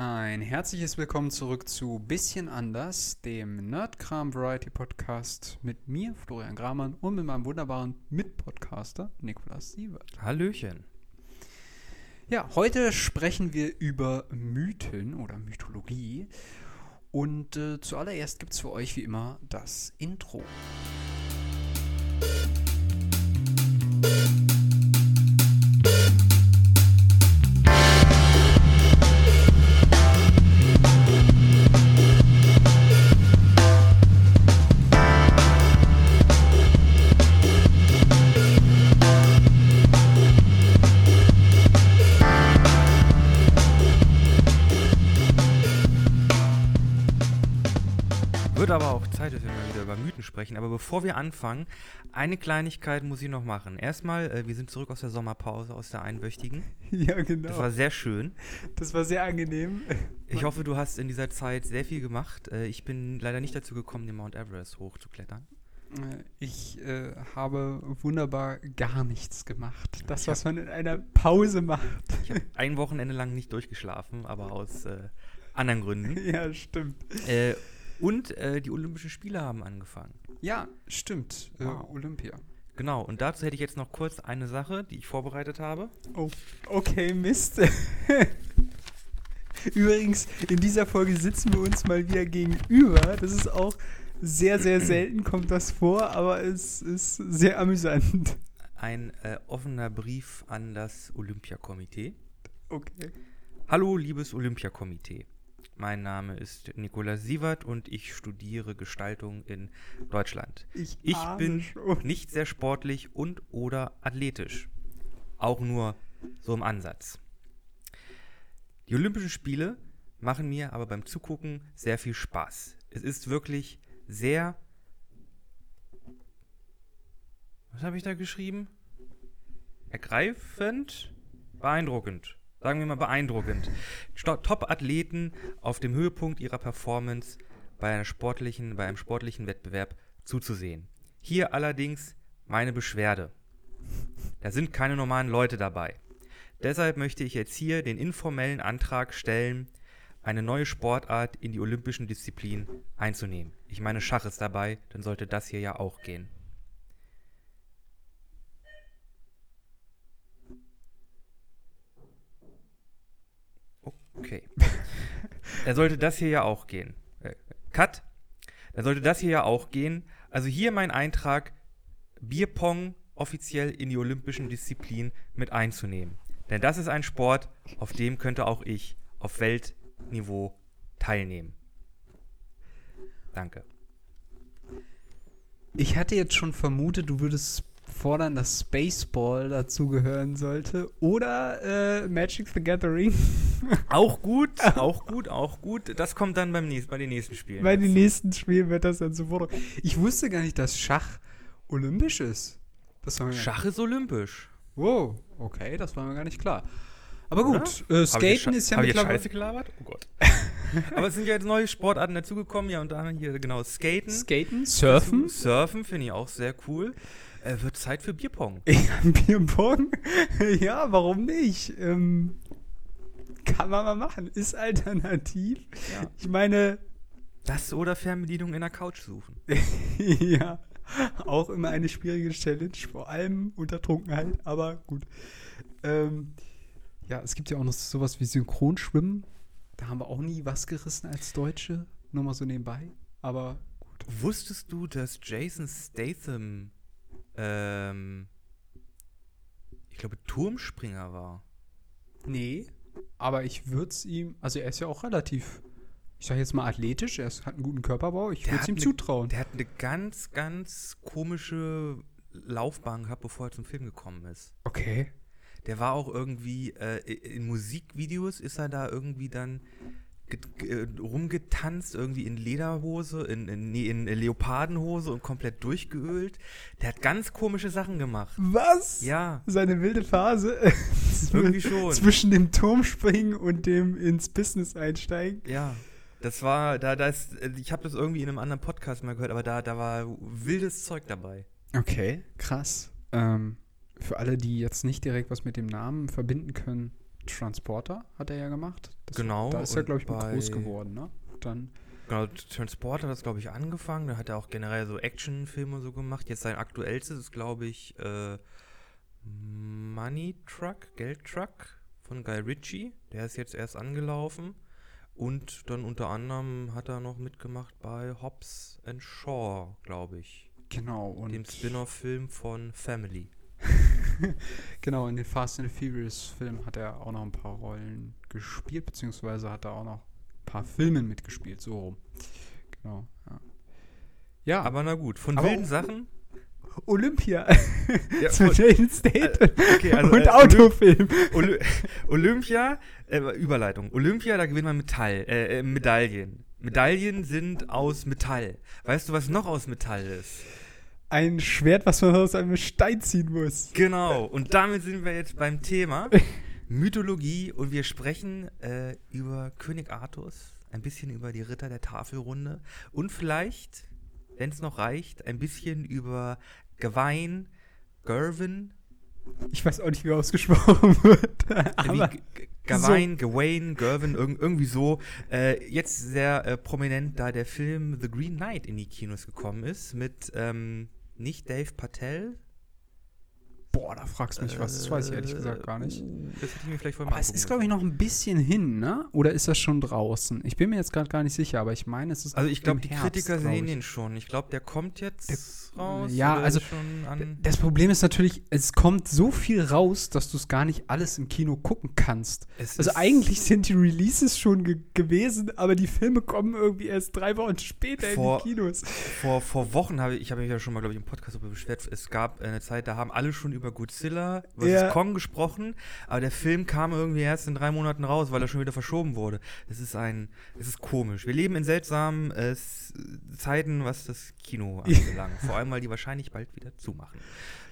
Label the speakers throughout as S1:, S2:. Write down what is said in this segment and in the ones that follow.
S1: Ein herzliches Willkommen zurück zu Bisschen anders, dem Nerdkram Variety Podcast mit mir, Florian Gramann, und mit meinem wunderbaren Mitpodcaster Nikolas Sievert.
S2: Hallöchen.
S1: Ja, heute sprechen wir über Mythen oder Mythologie. Und äh, zuallererst gibt es für euch wie immer das Intro.
S2: Wird aber auch Zeit, dass wir mal wieder über Mythen sprechen. Aber bevor wir anfangen, eine Kleinigkeit muss ich noch machen. Erstmal, äh, wir sind zurück aus der Sommerpause, aus der einwöchigen.
S1: Ja, genau.
S2: Das war sehr schön.
S1: Das war sehr angenehm.
S2: Ich hoffe, du hast in dieser Zeit sehr viel gemacht. Äh, ich bin leider nicht dazu gekommen, den Mount Everest hochzuklettern.
S1: Äh, Ich äh, habe wunderbar gar nichts gemacht. Das, was man in einer Pause macht.
S2: Ich habe ein Wochenende lang nicht durchgeschlafen, aber aus äh, anderen Gründen.
S1: ja, stimmt.
S2: Äh, und äh, die Olympischen Spiele haben angefangen.
S1: Ja, stimmt. Äh,
S2: Wow.
S1: Olympia.
S2: Genau, und dazu hätte ich jetzt noch kurz eine Sache, die ich vorbereitet habe.
S1: Oh, okay, Mist. Übrigens, in dieser Folge sitzen wir uns mal wieder gegenüber. Das ist auch sehr, sehr selten kommt das vor, aber es ist sehr amüsant.
S2: Ein äh, offener Brief an das Olympiakomitee.
S1: Okay.
S2: Hallo, liebes Olympiakomitee. Mein Name ist Nikolaus Sievert und ich studiere Gestaltung in Deutschland.
S1: Ich,
S2: Ich bin
S1: schon.
S2: nicht sehr sportlich und oder athletisch. Auch nur so im Ansatz. Die Olympischen Spiele machen mir aber beim Zugucken sehr viel Spaß. Es ist wirklich sehr... Was habe ich da geschrieben? Ergreifend? Beeindruckend. Sagen wir mal beeindruckend. Top-Athleten auf dem Höhepunkt ihrer Performance bei, einer sportlichen, bei einem sportlichen Wettbewerb zuzusehen. Hier allerdings meine Beschwerde. Da sind keine normalen Leute dabei. Deshalb möchte ich jetzt hier den informellen Antrag stellen, eine neue Sportart in die olympischen Disziplinen einzunehmen. Ich meine, Schach ist dabei, dann sollte das hier ja auch gehen. Okay. Da sollte das hier ja auch gehen. Äh, Cut. Da sollte das hier ja auch gehen. Also hier mein Eintrag, Bierpong offiziell in die olympischen Disziplinen mit einzunehmen. Denn das ist ein Sport, auf dem könnte auch ich auf Weltniveau teilnehmen. Danke.
S1: Ich hatte jetzt schon vermutet, du würdest fordern, dass Spaceball dazugehören sollte. Oder äh, Magic the Gathering.
S2: Auch gut, auch gut, auch gut. Das kommt dann beim nächsten, bei den nächsten Spielen.
S1: Bei den nächsten Spielen wird das dann sofort. Ich wusste gar nicht, dass Schach olympisch ist.
S2: Schach ist olympisch.
S1: Wow, okay, das war mir gar nicht klar. Aber gut, äh, Skaten ist ja mittlerweile.
S2: Scheiße gelabert? Oh Gott. Aber es sind ja jetzt neue Sportarten dazugekommen, ja, und da hier genau Skaten.
S1: Skaten, Surfen,
S2: Surfen finde ich auch sehr cool. Äh, wird Zeit für Bierpong.
S1: Bierpong. ja, warum nicht? Ähm, kann man mal machen. Ist alternativ.
S2: Ja.
S1: Ich meine,
S2: Das oder Fernbedienung in der Couch suchen.
S1: ja, auch immer eine schwierige Challenge, vor allem unter Trunkenheit, aber gut. Ähm, ja, es gibt ja auch noch sowas wie Synchronschwimmen. Da haben wir auch nie was gerissen als Deutsche. Nur mal so nebenbei. Aber gut.
S2: Wusstest du, dass Jason Statham, ähm, ich glaube, Turmspringer war?
S1: Nee, aber ich würde es ihm, also er ist ja auch relativ, ich sag jetzt mal athletisch, er ist, hat einen guten Körperbau, ich würde es ihm
S2: ne-
S1: zutrauen.
S2: Der hat eine ganz, ganz komische Laufbahn gehabt, bevor er zum Film gekommen ist.
S1: Okay.
S2: Der war auch irgendwie, äh, in Musikvideos ist er da irgendwie dann rumgetanzt, irgendwie in Lederhose, in, in, nee, in Leopardenhose und komplett durchgeölt. Der hat ganz komische Sachen gemacht.
S1: Was?
S2: Ja,
S1: Seine wilde Phase
S2: irgendwie schon.
S1: zwischen dem Turmspringen und dem ins Business einsteigen.
S2: Ja. Das war, da, da ist, ich habe das irgendwie in einem anderen Podcast mal gehört, aber da, da war wildes Zeug dabei.
S1: Okay, krass. Ähm, für alle, die jetzt nicht direkt was mit dem Namen verbinden können, Transporter hat er ja gemacht. Das,
S2: Genau,
S1: Da ist er, glaube ich, mit groß geworden, ne? Dann,
S2: Genau, Transporter hat das, glaube ich, angefangen. Da hat er auch generell so Actionfilme so gemacht. Jetzt sein aktuellstes ist, glaube ich, äh, Money Truck, Geld Truck von Guy Ritchie. Der ist jetzt erst angelaufen. Und dann unter anderem hat er noch mitgemacht bei Hobbs and Shaw, glaube ich.
S1: genau. Und
S2: Dem Spin-off-Film von Family.
S1: Genau, in den Fast and the Furious Filmen hat er auch noch ein paar Rollen gespielt, beziehungsweise hat er auch noch ein paar Filmen mitgespielt, so rum. Genau, ja. Ja,
S2: Aber na gut, von
S1: Aber
S2: wilden Sachen.
S1: Olympia
S2: Ja,
S1: zu
S2: von-
S1: Jason Statham
S2: okay, also,
S1: und
S2: äh,
S1: Autofilm.
S2: Oly Olympia, äh, Überleitung. Olympia, da gewinnt man Metall, äh, äh, Medaillen. Medaillen sind aus Metall. Weißt du, was noch aus Metall ist?
S1: Ein Schwert, was man aus einem Stein ziehen muss.
S2: Genau. Und damit sind wir jetzt beim Thema Mythologie und wir sprechen äh, über König Artus, ein bisschen über die Ritter der Tafelrunde und vielleicht, wenn es noch reicht, ein bisschen über Gawain, Gerwin,
S1: Ich weiß auch nicht, wie ausgesprochen wird. Aber
S2: Gawain, Gawain, Gerwin, irg irgendwie so. Äh, jetzt sehr äh, prominent, da der Film The Green Knight in die Kinos gekommen ist, mit ähm, nicht Dave Patel.
S1: Boah, da fragst du mich was. Das weiß ich ehrlich gesagt gar nicht.
S2: Uh, Das hätte ich mir vielleicht vorher
S1: Aber
S2: mal
S1: es ist, glaube ich, noch ein bisschen hin, ne? Oder ist das schon draußen? Ich bin mir jetzt gerade gar nicht sicher, aber ich meine, es ist.
S2: Also ich glaube, die
S1: Herbst,
S2: Kritiker
S1: glaub
S2: sehen den schon. Ich glaube, der kommt jetzt
S1: Der-
S2: raus.
S1: ja,
S2: oder
S1: also
S2: ist schon an.
S1: Das Problem ist natürlich, es kommt so viel raus, dass du es gar nicht alles im Kino gucken kannst.
S2: Es
S1: Also eigentlich sind die Releases schon ge gewesen, aber die Filme kommen irgendwie erst drei Wochen später
S2: Vor-
S1: in die Kinos.
S2: Vor, vor Wochen habe ich, ich habe mich ja schon mal, glaube ich, im Podcast darüber beschwert. Es gab eine Zeit, da haben alle schon über Godzilla vs.
S1: Ja.
S2: Kong gesprochen, aber der Film kam irgendwie erst in drei Monaten raus, weil er schon wieder verschoben wurde. Es ist ein, es ist komisch. Wir leben in seltsamen äh, Zeiten, was das Kino anbelangt. Vor allem, weil die wahrscheinlich bald wieder zumachen.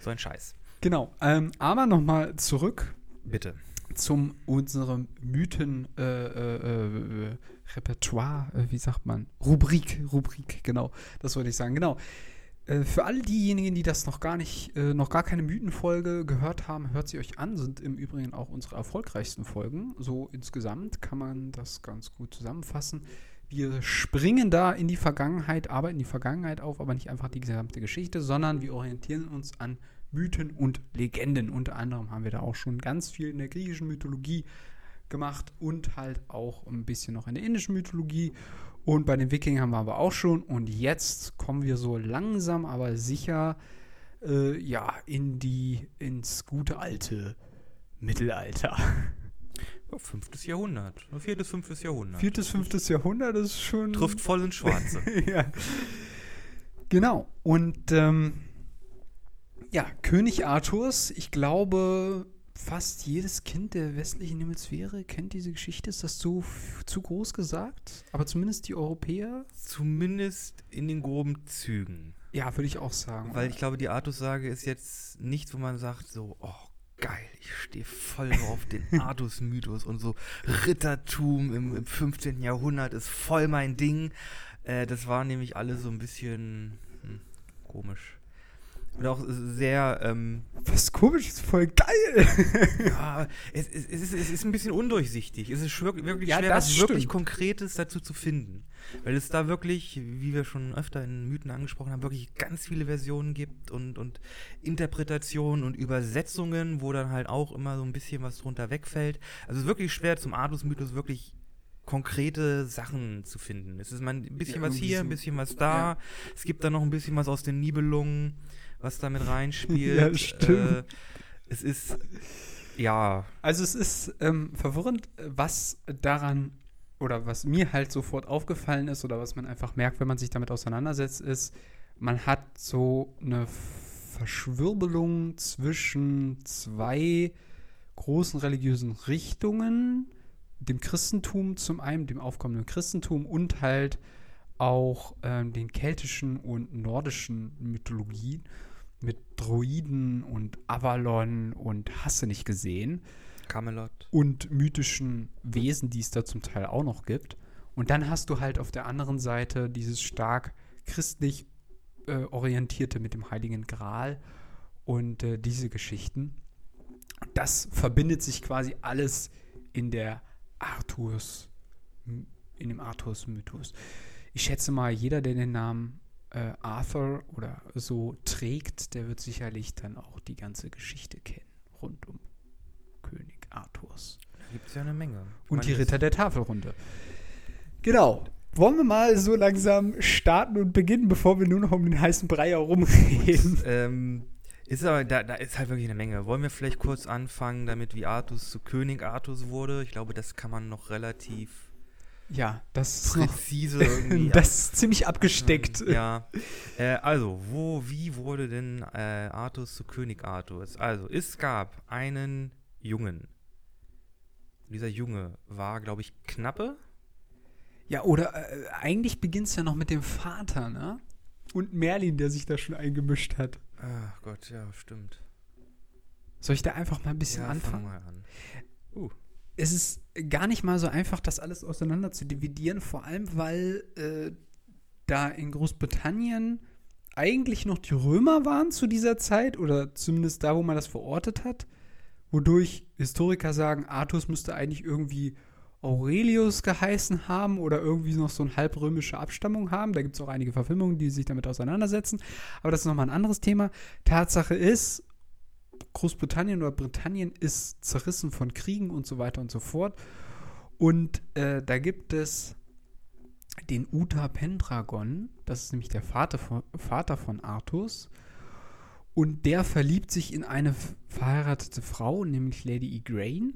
S2: So ein Scheiß.
S1: Genau. Ähm, aber nochmal zurück
S2: Bitte.
S1: zum unserem Mythen äh, äh, äh, äh, wie sagt man? Rubrik, Rubrik, genau. Das wollte ich sagen, genau. Äh, für alle diejenigen, die das noch gar nicht, äh, noch gar keine Mythenfolge gehört haben, hört sie euch an, sind im Übrigen auch unsere erfolgreichsten Folgen. So insgesamt kann man das ganz gut zusammenfassen. Wir springen da in die Vergangenheit, arbeiten die Vergangenheit auf, aber nicht einfach die gesamte Geschichte, sondern wir orientieren uns an Mythen und Legenden. Unter anderem haben wir da auch schon ganz viel in der griechischen Mythologie gemacht und halt auch ein bisschen noch in der indischen Mythologie. Und bei den Wikingern haben wir aber auch schon. Und jetzt kommen wir so langsam, aber sicher äh, ja in die ins gute alte Mittelalter.
S2: Ja, fünftes Jahrhundert. Viertes, fünftes Jahrhundert.
S1: Viertes, fünftes Jahrhundert ist schon
S2: Trifft voll ins Schwarze.
S1: ja. Genau. Und ähm, ja, König Arthurs, ich glaube, fast jedes Kind der westlichen Hemisphäre kennt diese Geschichte. Ist das zu, zu groß gesagt? Aber zumindest die Europäer?
S2: Zumindest in den groben Zügen.
S1: Ja, würde ich auch sagen.
S2: Weil ich glaube, die Artus-Sage ist jetzt nichts, wo man sagt, so, oh, geil, ich stehe voll auf den Artus-Mythos und so Rittertum im, im 15. Jahrhundert ist voll mein Ding. Äh, das war nämlich alle so ein bisschen hm, komisch. Und auch sehr, ähm,
S1: Was komisch, ist voll geil.
S2: ja, es, es, es, ist, es ist ein bisschen undurchsichtig. Es ist schwer, wirklich
S1: Ja,
S2: schwer,
S1: das
S2: was wirklich
S1: stimmt.
S2: Konkretes dazu zu finden. Weil es da wirklich, wie wir schon öfter in Mythen angesprochen haben, wirklich ganz viele Versionen gibt und, und Interpretationen und Übersetzungen, wo dann halt auch immer so ein bisschen was drunter wegfällt. Also es ist wirklich schwer, zum Artus-Mythos wirklich konkrete Sachen zu finden. Es ist mal ein bisschen
S1: Ja,
S2: was hier, ein bisschen was da.
S1: Ja.
S2: Es gibt da noch ein bisschen was aus den Nibelungen, was da mit reinspielt.
S1: Ja, stimmt.
S2: Äh, es ist, ja,
S1: Also es ist ähm, verwirrend, was daran oder was mir halt sofort aufgefallen ist oder was man einfach merkt, wenn man sich damit auseinandersetzt, ist, man hat so eine Verschwirbelung zwischen zwei großen religiösen Richtungen, dem Christentum zum einen, dem aufkommenden Christentum und halt auch ähm, den keltischen und nordischen Mythologien mit Druiden und Avalon und Hasse nicht gesehen
S2: Camelot.
S1: und mythischen Wesen, die es da zum Teil auch noch gibt. Und dann hast du halt auf der anderen Seite dieses stark christlich äh, orientierte mit dem Heiligen Gral und äh, diese Geschichten. Das verbindet sich quasi alles in der Arthurs, in dem Arthurs-Mythos. Ich schätze mal, jeder, der den Namen äh, Arthur oder so trägt, der wird sicherlich dann auch die ganze Geschichte kennen rund um König Arthurs.
S2: Da gibt es ja eine Menge. Ich
S1: Und die Ritter der Tafelrunde. Genau. Wollen wir mal so langsam starten und beginnen, bevor wir nur noch um den heißen Brei herumreden?
S2: Ähm, ist aber, da, da ist halt wirklich eine Menge. Wollen wir vielleicht kurz anfangen damit, wie Artus zu König Artus wurde? Ich glaube, das kann man noch relativ
S1: Ja, das ist
S2: präzise irgendwie.
S1: das ist ziemlich abgesteckt.
S2: Ja. Äh, also, wo, wie wurde denn äh, Artus zu König Artus? Also, es gab einen Jungen. Dieser Junge war, glaube ich, Knappe.
S1: Ja, oder äh, eigentlich beginnt es ja noch mit dem Vater, ne? Und Merlin, der sich da schon eingemischt hat.
S2: Ach Gott, ja, stimmt.
S1: Soll ich da einfach mal ein bisschen
S2: ja,
S1: anfangen?
S2: fang mal an.
S1: Es ist gar nicht mal so einfach, das alles auseinander zu dividieren, vor allem weil äh, da in Großbritannien eigentlich noch die Römer waren zu dieser Zeit oder zumindest da, wo man das verortet hat, wodurch Historiker sagen, Artus müsste eigentlich irgendwie Aurelius geheißen haben oder irgendwie noch so eine halbrömische Abstammung haben. Da gibt es auch einige Verfilmungen, die sich damit auseinandersetzen. Aber das ist nochmal ein anderes Thema. Tatsache ist, Großbritannien oder Britannien ist zerrissen von Kriegen und so weiter und so fort. Und äh, da gibt es den Uta Pendragon, das ist nämlich der Vater von, Vater von Artus. Und der verliebt sich in eine verheiratete Frau, nämlich Lady Igraine.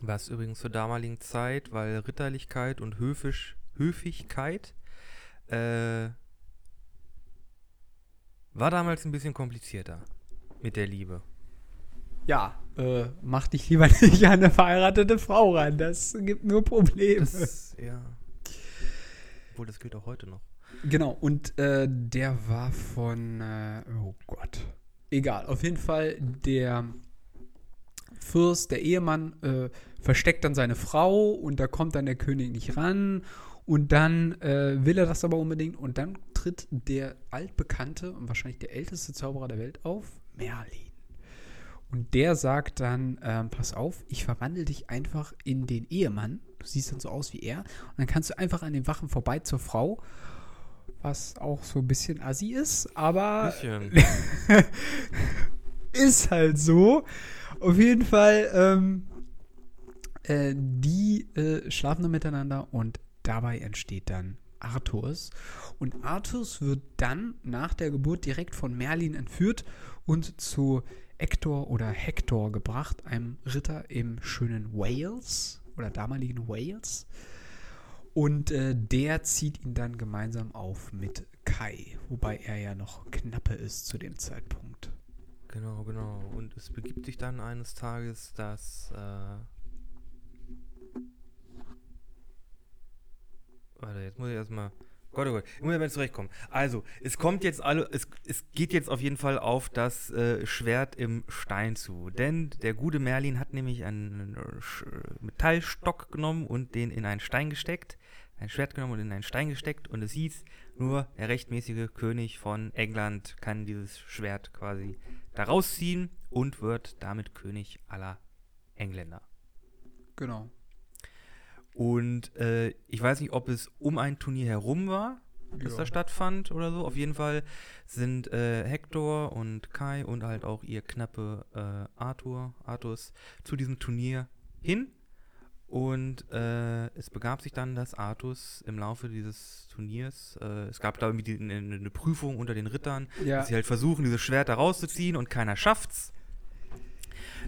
S2: Was übrigens zur damaligen Zeit, weil Ritterlichkeit und Höfisch, Höfigkeit äh, war damals ein bisschen komplizierter mit der Liebe.
S1: Ja, äh, mach dich lieber nicht an eine verheiratete Frau ran, das gibt nur Probleme.
S2: Das, ja. Obwohl, das gilt auch heute noch.
S1: Genau, und äh, der war von, äh, oh Gott, egal, auf jeden Fall der Fürst, der Ehemann, äh, versteckt dann seine Frau und da kommt dann der König nicht ran und dann äh, will er das aber unbedingt und dann tritt der altbekannte und wahrscheinlich der älteste Zauberer der Welt auf, Merlin. Und der sagt dann, ähm, pass auf, ich verwandle dich einfach in den Ehemann. Du siehst dann so aus wie er. Und dann kannst du einfach an den Wachen vorbei zur Frau. Was auch so ein bisschen assi ist, aber ist halt so. Auf jeden Fall, ähm, äh, die äh, schlafen dann miteinander und dabei entsteht dann Arthurs. Und Arthurs wird dann nach der Geburt direkt von Merlin entführt und zu Hector oder Hector gebracht, einem Ritter im schönen Wales oder damaligen Wales. Und äh, der zieht ihn dann gemeinsam auf mit Kai, wobei er ja noch knappe ist zu dem Zeitpunkt.
S2: Genau, genau. Und es begibt sich dann eines Tages, dass. Äh Warte, jetzt muss ich erstmal. Gott, oh Gott, ich muss mal zurechtkommen. Also, es kommt jetzt alle, es, es geht jetzt auf jeden Fall auf das äh, Schwert im Stein zu. Denn der gute Merlin hat nämlich einen äh, Metallstock genommen und den in einen Stein gesteckt. Ein Schwert genommen und in einen Stein gesteckt. Und es hieß, nur der rechtmäßige König von England kann dieses Schwert quasi da rausziehen und wird damit König aller Engländer.
S1: Genau.
S2: Und äh, ich weiß nicht, ob es um ein Turnier herum war, das
S1: Ja.
S2: da stattfand oder so. Auf jeden Fall sind äh, Hector und Kai und halt auch ihr knappe äh, Arthur, Artus zu diesem Turnier hin. Und äh, es begab sich dann, dass Artus im Laufe dieses Turniers, äh, es gab da irgendwie die, eine, eine Prüfung unter den Rittern,
S1: Ja,
S2: dass sie halt versuchen, dieses Schwert da rauszuziehen und keiner schafft's.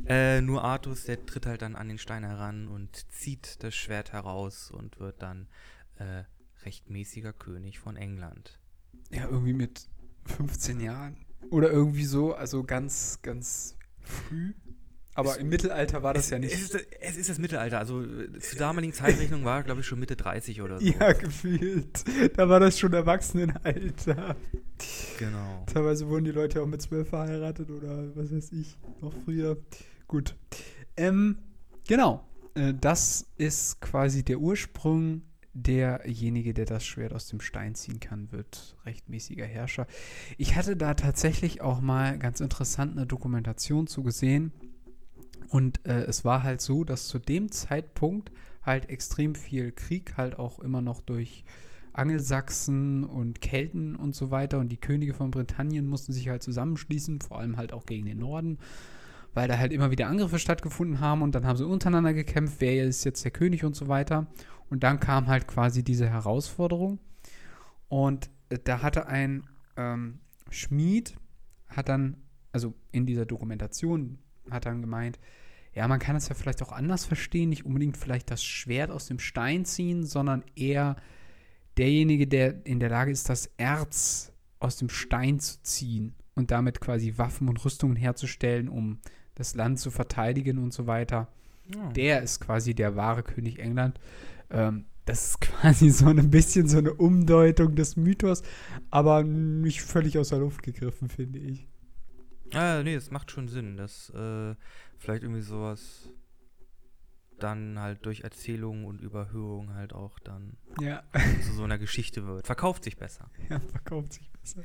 S2: Äh, nur Artus, der tritt halt dann an den Stein heran und zieht das Schwert heraus und wird dann äh, rechtmäßiger König von England.
S1: ja, irgendwie mit 15 Jahren. Oder irgendwie so, also ganz, ganz früh. Aber
S2: Es-
S1: im Mittelalter war das
S2: es,
S1: ja nicht.
S2: Es ist, es ist das Mittelalter, also äh, zur damaligen Zeitrechnung war glaube ich, schon Mitte 30 oder so.
S1: Ja, gefühlt. Da war das schon Erwachsenenalter.
S2: Genau.
S1: Teilweise wurden die Leute auch mit zwölf verheiratet oder was weiß ich, noch früher. Gut. Ähm, genau. Äh, das ist quasi der Ursprung. Derjenige, der das Schwert aus dem Stein ziehen kann, wird rechtmäßiger Herrscher. Ich hatte da tatsächlich auch mal ganz interessant eine Dokumentation zu gesehen, Und äh, es war halt so, dass zu dem Zeitpunkt halt extrem viel Krieg halt auch immer noch durch Angelsachsen und Kelten und so weiter und die Könige von Britannien mussten sich halt zusammenschließen, vor allem halt auch gegen den Norden, weil da halt immer wieder Angriffe stattgefunden haben und dann haben sie untereinander gekämpft, wer ist jetzt der König und so weiter. Und dann kam halt quasi diese Herausforderung und äh, da hatte ein ähm, Schmied, hat dann, also in dieser Dokumentation, hat dann gemeint, ja, man kann es ja vielleicht auch anders verstehen, nicht unbedingt vielleicht das Schwert aus dem Stein ziehen, sondern eher derjenige, der in der Lage ist, das Erz aus dem Stein zu ziehen und damit quasi Waffen und Rüstungen herzustellen, um das Land zu verteidigen und so weiter.
S2: Ja.
S1: Der ist quasi der wahre König England. Ähm, das ist quasi so ein bisschen so eine Umdeutung des Mythos, aber nicht völlig aus der Luft gegriffen, finde ich.
S2: Ah, nee, es macht schon Sinn, dass äh, vielleicht irgendwie sowas dann halt durch Erzählung und Überhöhung halt auch dann
S1: Ja,
S2: zu so einer Geschichte wird. Verkauft sich besser.
S1: ja verkauft sich besser.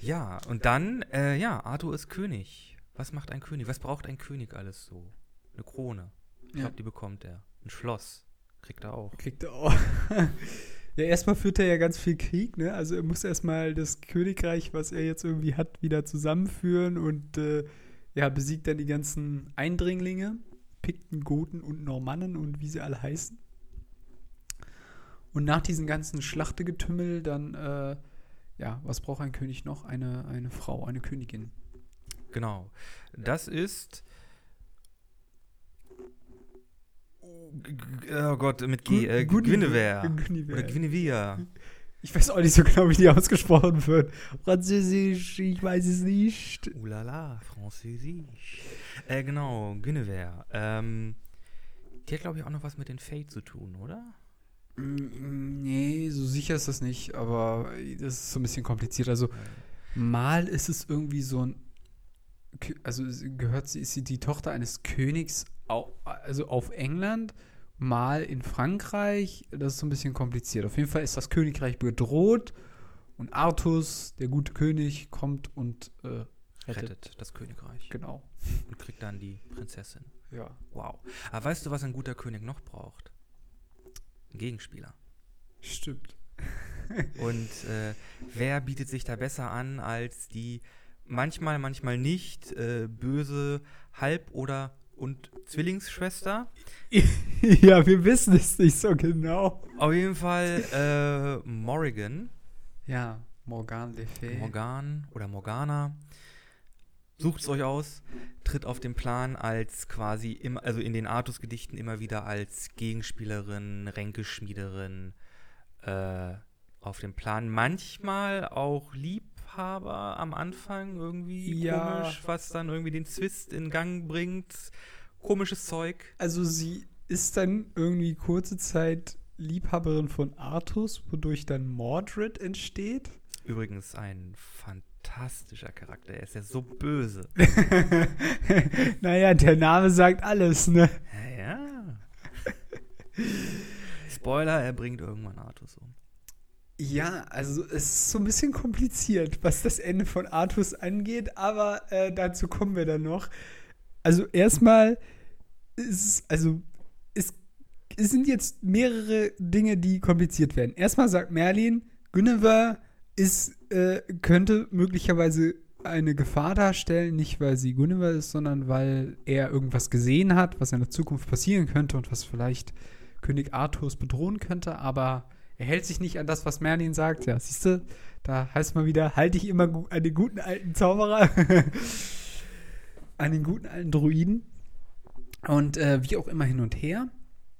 S2: Ja, und dann, äh, ja, Arthur ist König. Was macht ein König? Was braucht ein König alles so? Eine Krone. Ich
S1: Ja.
S2: glaube, die bekommt er. Ein Schloss. Kriegt er auch.
S1: Kriegt er auch. Ja, erstmal führt er ja ganz viel Krieg, ne? Also er muss erstmal das Königreich, was er jetzt irgendwie hat, wieder zusammenführen und äh, ja, besiegt dann die ganzen Eindringlinge, Pikten, Goten und Normannen und wie sie alle heißen. Und nach diesem ganzen Schlachtegetümmel dann, äh, ja, was braucht ein König noch? Eine, eine Frau, eine Königin.
S2: Genau. Das ist. Oh, G- G- Gott, mit G. Äh,
S1: Gu-
S2: Guinevere. Oder Guinevere.
S1: Ich weiß auch nicht so genau, wie die ausgesprochen wird. Französisch, ich weiß es nicht.
S2: Oulala, Französisch. Äh, genau, Guinevere. Ähm, die hat, glaube ich, auch noch was mit den Fate zu tun, oder?
S1: Mm, Nee, so sicher ist das nicht, aber das ist so ein bisschen kompliziert. Also mal ist es irgendwie so ein, also gehört sie, ist sie die Tochter eines Königs, also auf England, mal in Frankreich. Das ist so ein bisschen kompliziert. Auf jeden Fall ist das Königreich bedroht und Artus, der gute König, kommt und äh, rettet.
S2: Rettet das Königreich
S1: Genau.
S2: und kriegt dann die Prinzessin.
S1: Ja.
S2: Wow. Aber weißt du, was ein guter König noch braucht? Ein Gegenspieler.
S1: Stimmt.
S2: Und äh, wer bietet sich da besser an als die manchmal, manchmal nicht äh, böse Halb- oder und Zwillingsschwester?
S1: ja, wir wissen es nicht so genau.
S2: Auf jeden Fall äh, Morrigan,
S1: Ja, Morgan Le Fay.
S2: Morgan oder Morgana. Sucht es euch aus, tritt auf den Plan als quasi immer, also in den Artus-Gedichten immer wieder als Gegenspielerin, Ränkeschmiederin äh, auf den Plan. Manchmal auch Liebhaber am Anfang irgendwie
S1: Ja.
S2: komisch, was dann irgendwie den Zwist in Gang bringt. Komisches Zeug.
S1: Also sie ist dann irgendwie kurze Zeit Liebhaberin von Artus, wodurch dann Mordred entsteht.
S2: Übrigens ein fantastischer Charakter. Er ist ja so böse.
S1: naja, der Name sagt alles, ne?
S2: Ja, ja. Spoiler, er bringt irgendwann Artus um.
S1: Ja, also es ist so ein bisschen kompliziert, was das Ende von Artus angeht, aber äh, dazu kommen wir dann noch. Also erstmal ist es, also es, es sind jetzt mehrere Dinge, die kompliziert werden. Erstmal sagt Merlin, Guinevere ist, äh, könnte möglicherweise eine Gefahr darstellen, nicht weil sie Guinevere ist, sondern weil er irgendwas gesehen hat, was in der Zukunft passieren könnte und was vielleicht König Arthurs bedrohen könnte, aber er hält sich nicht an das, was Merlin sagt. Ja, siehst du, da heißt mal wieder, halte ich immer an den guten alten Zauberer, an den guten alten Druiden. Und äh, wie auch immer hin und her.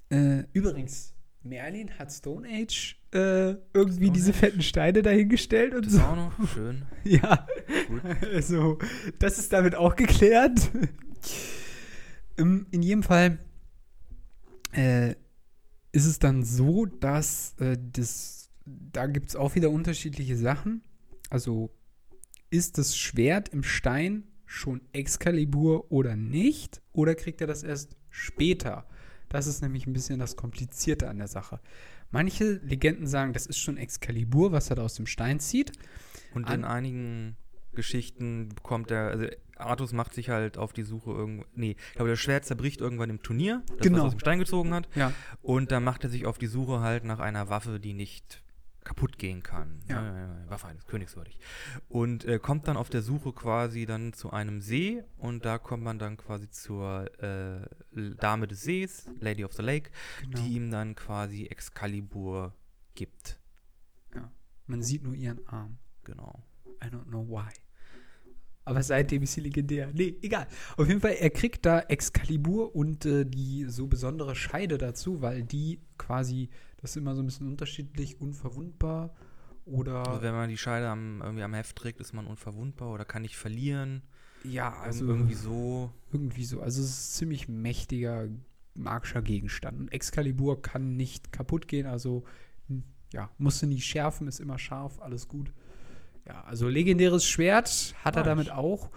S1: Äh, übrigens, Merlin hat Stone Age äh, irgendwie
S2: Stone
S1: diese
S2: Age?
S1: fetten Steine dahingestellt und
S2: Das
S1: so.
S2: ist auch noch schön.
S1: Ja,
S2: Gut.
S1: also das ist damit auch geklärt. Ähm, In jedem Fall äh, ist es dann so, dass äh, das, da gibt es auch wieder unterschiedliche Sachen. Also ist das Schwert im Stein schon Excalibur oder nicht? Oder kriegt er das erst später? Das ist nämlich ein bisschen das Komplizierte an der Sache. Manche Legenden sagen, das ist schon Excalibur, was er da aus dem Stein zieht.
S2: Und
S1: An-
S2: in einigen Geschichten bekommt er, also Artus macht sich halt auf die Suche irgendwo. Nee, ich glaube, das Schwert zerbricht irgendwann im Turnier, das
S1: Genau.
S2: was aus dem Stein gezogen hat.
S1: Ja.
S2: Und dann macht er sich auf die Suche halt nach einer Waffe, die nicht kaputt gehen kann.
S1: Ja.
S2: Ne, Waffe eines Königs würdig. Und äh, kommt dann auf der Suche quasi dann zu einem See und da kommt man dann quasi zur äh, Dame des Sees, Lady of the Lake,
S1: Genau.
S2: die ihm dann quasi Excalibur gibt.
S1: Man sieht nur ihren Arm.
S2: Genau.
S1: I don't know why. Aber seitdem ist sie legendär. Nee, egal. Auf jeden Fall, er kriegt da Excalibur und äh, die so besondere Scheide dazu, weil die quasi, das ist immer so ein bisschen unterschiedlich, unverwundbar oder.
S2: Also wenn man die Scheide am, irgendwie am Heft trägt, ist man unverwundbar oder kann nicht verlieren.
S1: ja,
S2: Also irgendwie so.
S1: irgendwie so. Also es ist ein ziemlich mächtiger magischer Gegenstand. Und Excalibur kann nicht kaputt gehen, also hm, ja, musste nie schärfen, ist immer scharf, alles gut. Ja, also legendäres Schwert hat er
S2: Nice.
S1: damit auch.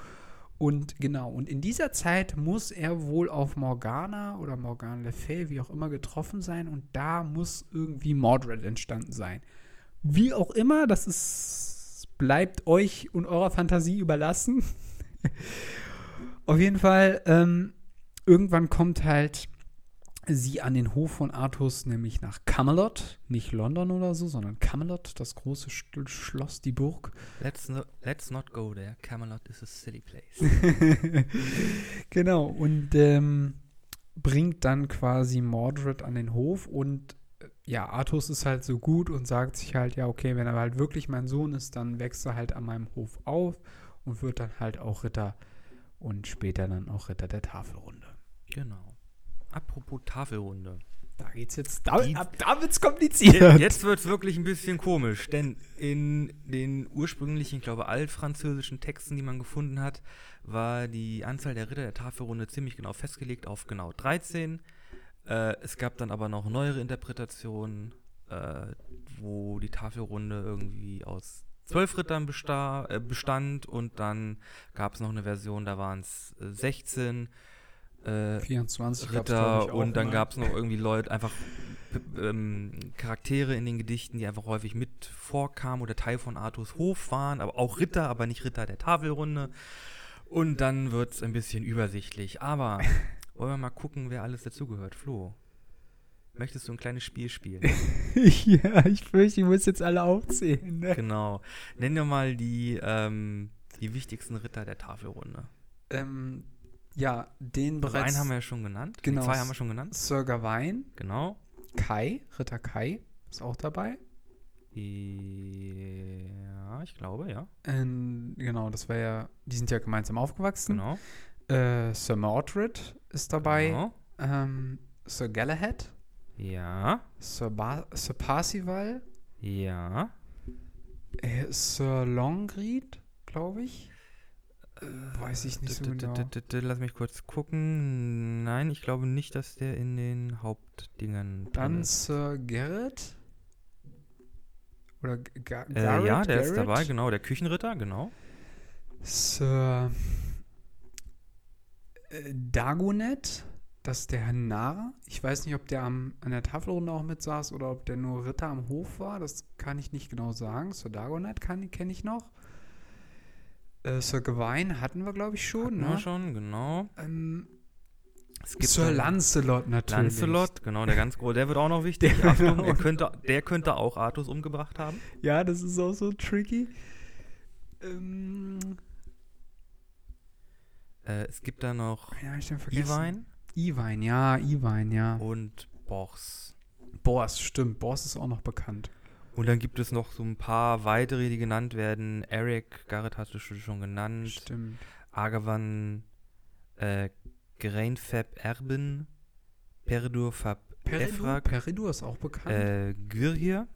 S1: Und genau, und in dieser Zeit muss er wohl auf Morgana oder Morgana Le Fay, wie auch immer, getroffen sein. Und da muss irgendwie Mordred entstanden sein. Wie auch immer, das ist, bleibt euch und eurer Fantasie überlassen. Auf jeden Fall, ähm, irgendwann kommt halt sie an den Hof von Artus, nämlich nach Camelot. Nicht London oder so, sondern Camelot, das große Sch Schloss, die Burg.
S2: Let's, no, let's not go there. Camelot is a silly place.
S1: genau, und ähm, bringt dann quasi Mordred an den Hof und äh, ja, Artus ist halt so gut und sagt sich halt, ja, okay, wenn er halt wirklich mein Sohn ist, dann wächst er halt an meinem Hof auf und wird dann halt auch Ritter und später dann auch Ritter der Tafelrunde.
S2: genau. Apropos Tafelrunde.
S1: Da geht's jetzt, da,
S2: Die-
S1: ab da wird's kompliziert.
S2: Jetzt wird es wirklich ein bisschen komisch, denn in den ursprünglichen, ich glaube, altfranzösischen Texten, die man gefunden hat, war die Anzahl der Ritter der Tafelrunde ziemlich genau festgelegt auf genau 13. Äh, es gab dann aber noch neuere Interpretationen, äh, wo die Tafelrunde irgendwie aus zwölf Rittern besta äh, bestand und dann gab es noch eine Version, da waren es äh, 16 äh,
S1: 24 gab's, glaub
S2: Ritter und dann gab es noch irgendwie Leute, einfach ähm, Charaktere in den Gedichten, die einfach häufig mit vorkamen oder Teil von Artus Hof waren, aber auch Ritter, aber nicht Ritter der Tafelrunde. Und dann wird es ein bisschen übersichtlich. Aber wollen wir mal gucken, wer alles dazugehört. Flo, möchtest du ein kleines Spiel spielen?
S1: ja, ich fürchte, ich muss jetzt alle aufzählen. Ne?
S2: genau. Nenn dir mal die, ähm, die wichtigsten Ritter der Tafelrunde.
S1: Ähm, ja, den bereits
S2: einen haben wir ja schon genannt. Die
S1: Genau.
S2: Zwei haben wir schon genannt.
S1: Sir Gawain,
S2: Genau.
S1: Kai, Ritter Kai ist auch dabei.
S2: Ja, ich glaube, ja.
S1: Ähm, genau, das war ja, die sind ja gemeinsam aufgewachsen.
S2: Genau.
S1: Äh, Sir Mordred ist dabei.
S2: Genau.
S1: Ähm, Sir Galahad,
S2: Ja.
S1: Sir, ba Sir Parsival,
S2: Ja.
S1: äh, Sir Longreed, glaube ich. Weiß ich nicht so genau.
S2: Lass mich kurz gucken. Nein, ich glaube nicht, dass der in den Hauptdingen drin
S1: Dann
S2: ist.
S1: Sir Garrett. Oder
S2: Äh,
S1: Garrett,
S2: ja, der ist dabei, genau. Der Küchenritter, genau.
S1: Sir äh, Dagonet, das ist der Narr. Ich weiß nicht, ob der am, an der Tafelrunde auch mit saß oder ob der nur Ritter am Hof war. Das kann ich nicht genau sagen. Sir Dagonet kenne ich noch. Äh, Sir Gawain hatten wir, glaube ich, schon.
S2: Hatten
S1: Ne?
S2: wir schon, genau.
S1: Ähm,
S2: Es gibt
S1: Sir Lancelot natürlich.
S2: Lancelot, genau, der ganz große. Der wird auch noch wichtig.
S1: Der
S2: Achtung,
S1: auch-
S2: er könnte, der könnte auch Artus umgebracht haben.
S1: Ja, das ist auch so tricky. Ähm,
S2: Äh, es gibt da noch
S1: hab ich?
S2: Iwein
S1: Iwein, ja, Iwein, ja.
S2: und Bors.
S1: Bors, stimmt. Bors ist auch noch bekannt.
S2: Und dann gibt es noch so ein paar weitere, die genannt werden. Eric, Garrett hast du schon genannt.
S1: Stimmt.
S2: Agavan, äh, Grainfab Erben, Perdur Fab
S1: Peridur,
S2: Efrak,
S1: Peridur ist auch bekannt.
S2: äh, Gyrhir,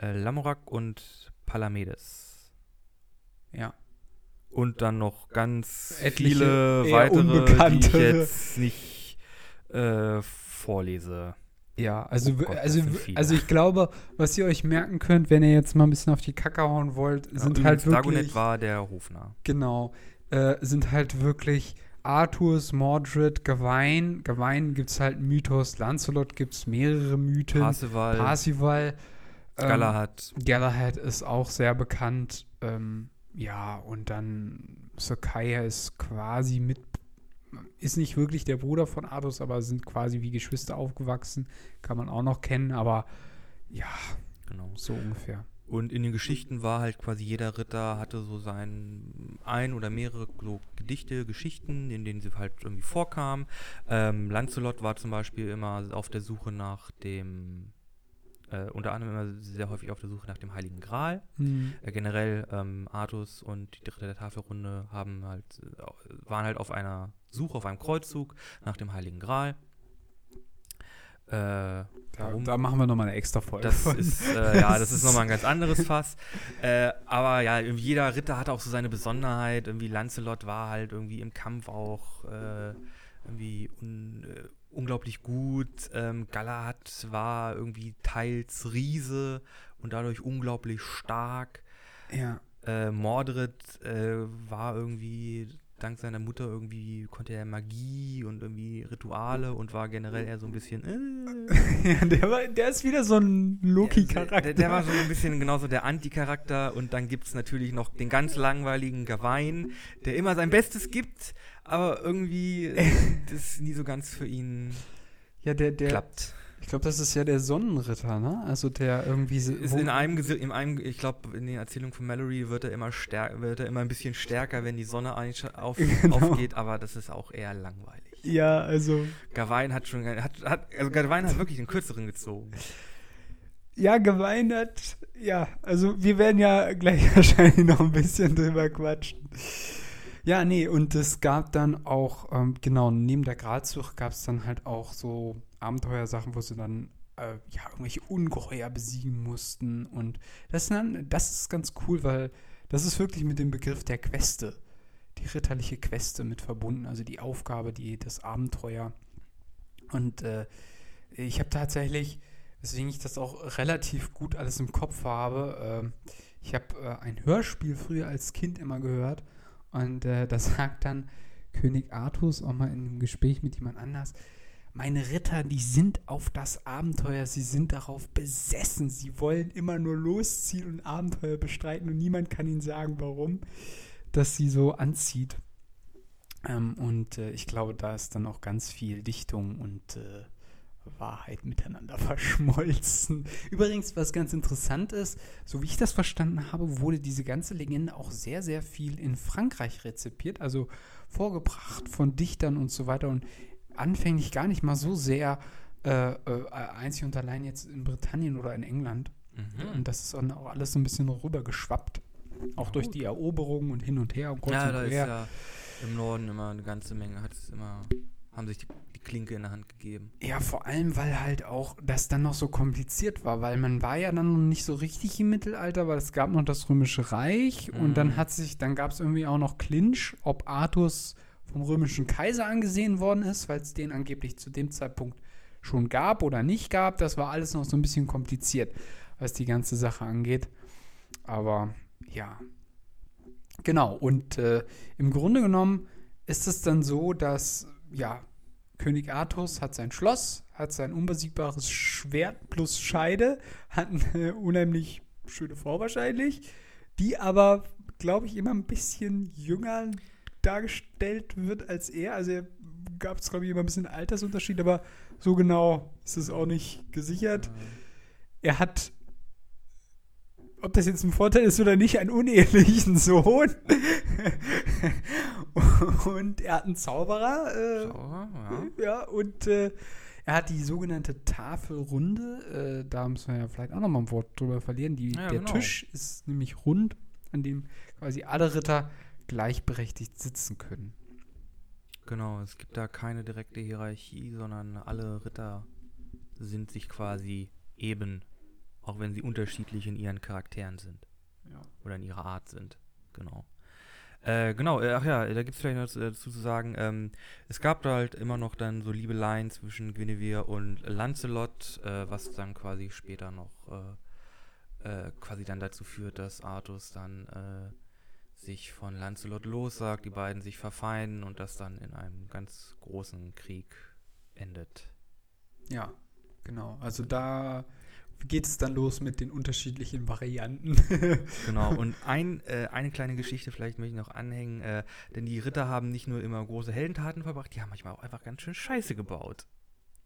S2: äh, Lamorak und Palamedes.
S1: ja.
S2: Und dann noch ganz
S1: Etliche
S2: viele weitere, die ich jetzt nicht äh, vorlese.
S1: Ja, also,
S2: Oh Gott,
S1: also,
S2: sind
S1: also ich glaube, was ihr euch merken könnt, wenn ihr jetzt mal ein bisschen auf die Kacke hauen wollt, sind
S2: Ja,
S1: halt
S2: übrigens,
S1: wirklich,
S2: Dagonet war der Hofnarr.
S1: genau, äh, sind halt wirklich Arthurs, Mordred, Gawain. Gawain gibt es halt Mythos, Lancelot gibt es mehrere Mythen,
S2: Parsival,
S1: Parsival. ähm,
S2: Galahad.
S1: Galahad ist auch sehr bekannt. Ähm, ja, und dann Sir Kaya ist quasi mit, ist nicht wirklich der Bruder von Artus, aber sind quasi wie Geschwister aufgewachsen. Kann man auch noch kennen, aber ja,
S2: Genau.
S1: so ungefähr.
S2: Und in den Geschichten war halt quasi jeder Ritter hatte so sein ein oder mehrere so Gedichte, Geschichten, in denen sie halt irgendwie vorkamen. Ähm, Lancelot war zum Beispiel immer auf der Suche nach dem, äh, unter anderem immer sehr häufig auf der Suche nach dem Heiligen Gral.
S1: Hm.
S2: Äh, generell ähm, Artus und die Ritter der Tafelrunde haben halt, äh, waren halt auf einer Suche, auf einem Kreuzzug nach dem Heiligen Gral. Äh,
S1: Da, da machen wir nochmal eine extra Folge.
S2: Das
S1: von.
S2: ist, äh, ja, das ist nochmal ein ganz anderes Fass. Äh, aber ja, jeder Ritter hatte auch so seine Besonderheit. Irgendwie Lancelot war halt irgendwie im Kampf auch äh, irgendwie un, äh, unglaublich gut. Ähm, Galahad war irgendwie teils Riese und dadurch unglaublich stark.
S1: ja.
S2: Äh, Mordred war irgendwie, dank seiner Mutter irgendwie, konnte er Magie und irgendwie Rituale und war generell eher so ein bisschen. Äh,
S1: ja, der, war, der ist wieder so ein Loki-Charakter.
S2: der, der war so ein bisschen genauso der Anti-Charakter und dann gibt es natürlich noch den ganz langweiligen Gawain, der immer sein Bestes gibt, aber irgendwie das nie so ganz für ihn
S1: ja, der, der,
S2: klappt.
S1: Ich glaube, das ist ja der Sonnenritter, ne? Also der irgendwie. so-
S2: Ist in einem, in einem ich glaube, in den Erzählungen von Mallory wird er immer stärker, wird er immer ein bisschen stärker, wenn die Sonne auf,
S1: Genau.
S2: aufgeht, aber das ist auch eher langweilig.
S1: ja, also.
S2: Gawain hat schon, hat, hat, also Gawain hat wirklich den kürzeren gezogen.
S1: Ja, geweint hat. Ja, also wir werden ja gleich wahrscheinlich noch ein bisschen drüber quatschen. Ja, nee, und es gab dann auch, ähm, genau, neben der Gralzucht gab es dann halt auch so Abenteuersachen, wo sie dann äh, ja, irgendwelche Ungeheuer besiegen mussten. Und das, ist dann, das ist ganz cool, weil das ist wirklich mit dem Begriff der Queste, die ritterliche Queste mit verbunden, also die Aufgabe, die, das Abenteuer. Und äh, ich habe tatsächlich, weswegen ich das auch relativ gut alles im Kopf habe, ähm, ich habe äh, ein Hörspiel früher als Kind immer gehört und äh, da sagt dann König Artus auch mal in einem Gespräch mit jemand anders, meine Ritter, die sind auf das Abenteuer, sie sind darauf besessen, sie wollen immer nur losziehen und Abenteuer bestreiten und niemand kann ihnen sagen, warum das sie so anzieht. Ähm, und äh, ich glaube, da ist dann auch ganz viel Dichtung und äh, Wahrheit miteinander verschmolzen. Übrigens, was ganz interessant ist, so wie ich das verstanden habe, wurde diese ganze Legende auch sehr, sehr viel in Frankreich rezipiert, also vorgebracht von Dichtern und so weiter und anfänglich gar nicht mal so sehr äh, äh, einzig und allein jetzt in Britannien oder in England.
S2: Mhm.
S1: Und das ist dann auch alles so ein bisschen rübergeschwappt. Auch durch die Eroberung und hin und her und kreuz
S2: Ja,
S1: und
S2: da ist
S1: quer.
S2: ja im Norden immer eine ganze Menge, hat es immer, haben sich die, die Klinke in der Hand gegeben.
S1: Ja, vor allem, weil halt auch das dann noch so kompliziert war, weil man war ja dann noch nicht so richtig im Mittelalter, weil es gab noch das Römische Reich und dann
S2: Mhm.
S1: hat sich, dann gab es irgendwie auch noch Clinch, ob Artus vom römischen Kaiser angesehen worden ist, weil es den angeblich zu dem Zeitpunkt schon gab oder nicht gab. Das war alles noch so ein bisschen kompliziert, was die ganze Sache angeht. Aber ja. Genau, und äh, im Grunde genommen ist es dann so, dass, ja, König Artus hat sein Schloss, hat sein unbesiegbares Schwert plus Scheide, hat eine unheimlich schöne Frau wahrscheinlich, die aber, glaube ich, immer ein bisschen jünger dargestellt wird als er. Also er gab es, glaube ich, immer ein bisschen Altersunterschied, aber so genau ist es auch nicht gesichert. Er hat, ob das jetzt ein Vorteil ist oder nicht, einen unehelichen Sohn. Und er hat einen Zauberer. Äh,
S2: Sauber, ja.
S1: ja, und äh, er hat die sogenannte Tafelrunde. Äh, da müssen wir ja vielleicht auch noch mal ein Wort drüber verlieren. Die,
S2: Ja,
S1: der
S2: genau.
S1: Tisch ist nämlich rund, an dem quasi alle Ritter gleichberechtigt sitzen können.
S2: Genau, es gibt da keine direkte Hierarchie, sondern alle Ritter sind sich quasi eben, auch wenn sie unterschiedlich in ihren Charakteren sind
S1: Ja.
S2: oder in ihrer Art sind. Genau. Äh, genau, äh, ach ja, da gibt es vielleicht noch dazu, dazu zu sagen, ähm, es gab da halt immer noch dann so Liebeleien zwischen Guinevere und Lancelot, äh, was dann quasi später noch äh, äh, quasi dann dazu führt, dass Artus dann äh, sich von Lancelot lossagt, die beiden sich verfeinden und das dann in einem ganz großen Krieg endet.
S1: Ja, genau. Also da geht es dann los mit den unterschiedlichen Varianten.
S2: Genau, und ein, äh, eine kleine Geschichte vielleicht möchte ich noch anhängen, äh, denn die Ritter haben nicht nur immer große Heldentaten verbracht, die haben manchmal auch einfach ganz schön Scheiße gebaut.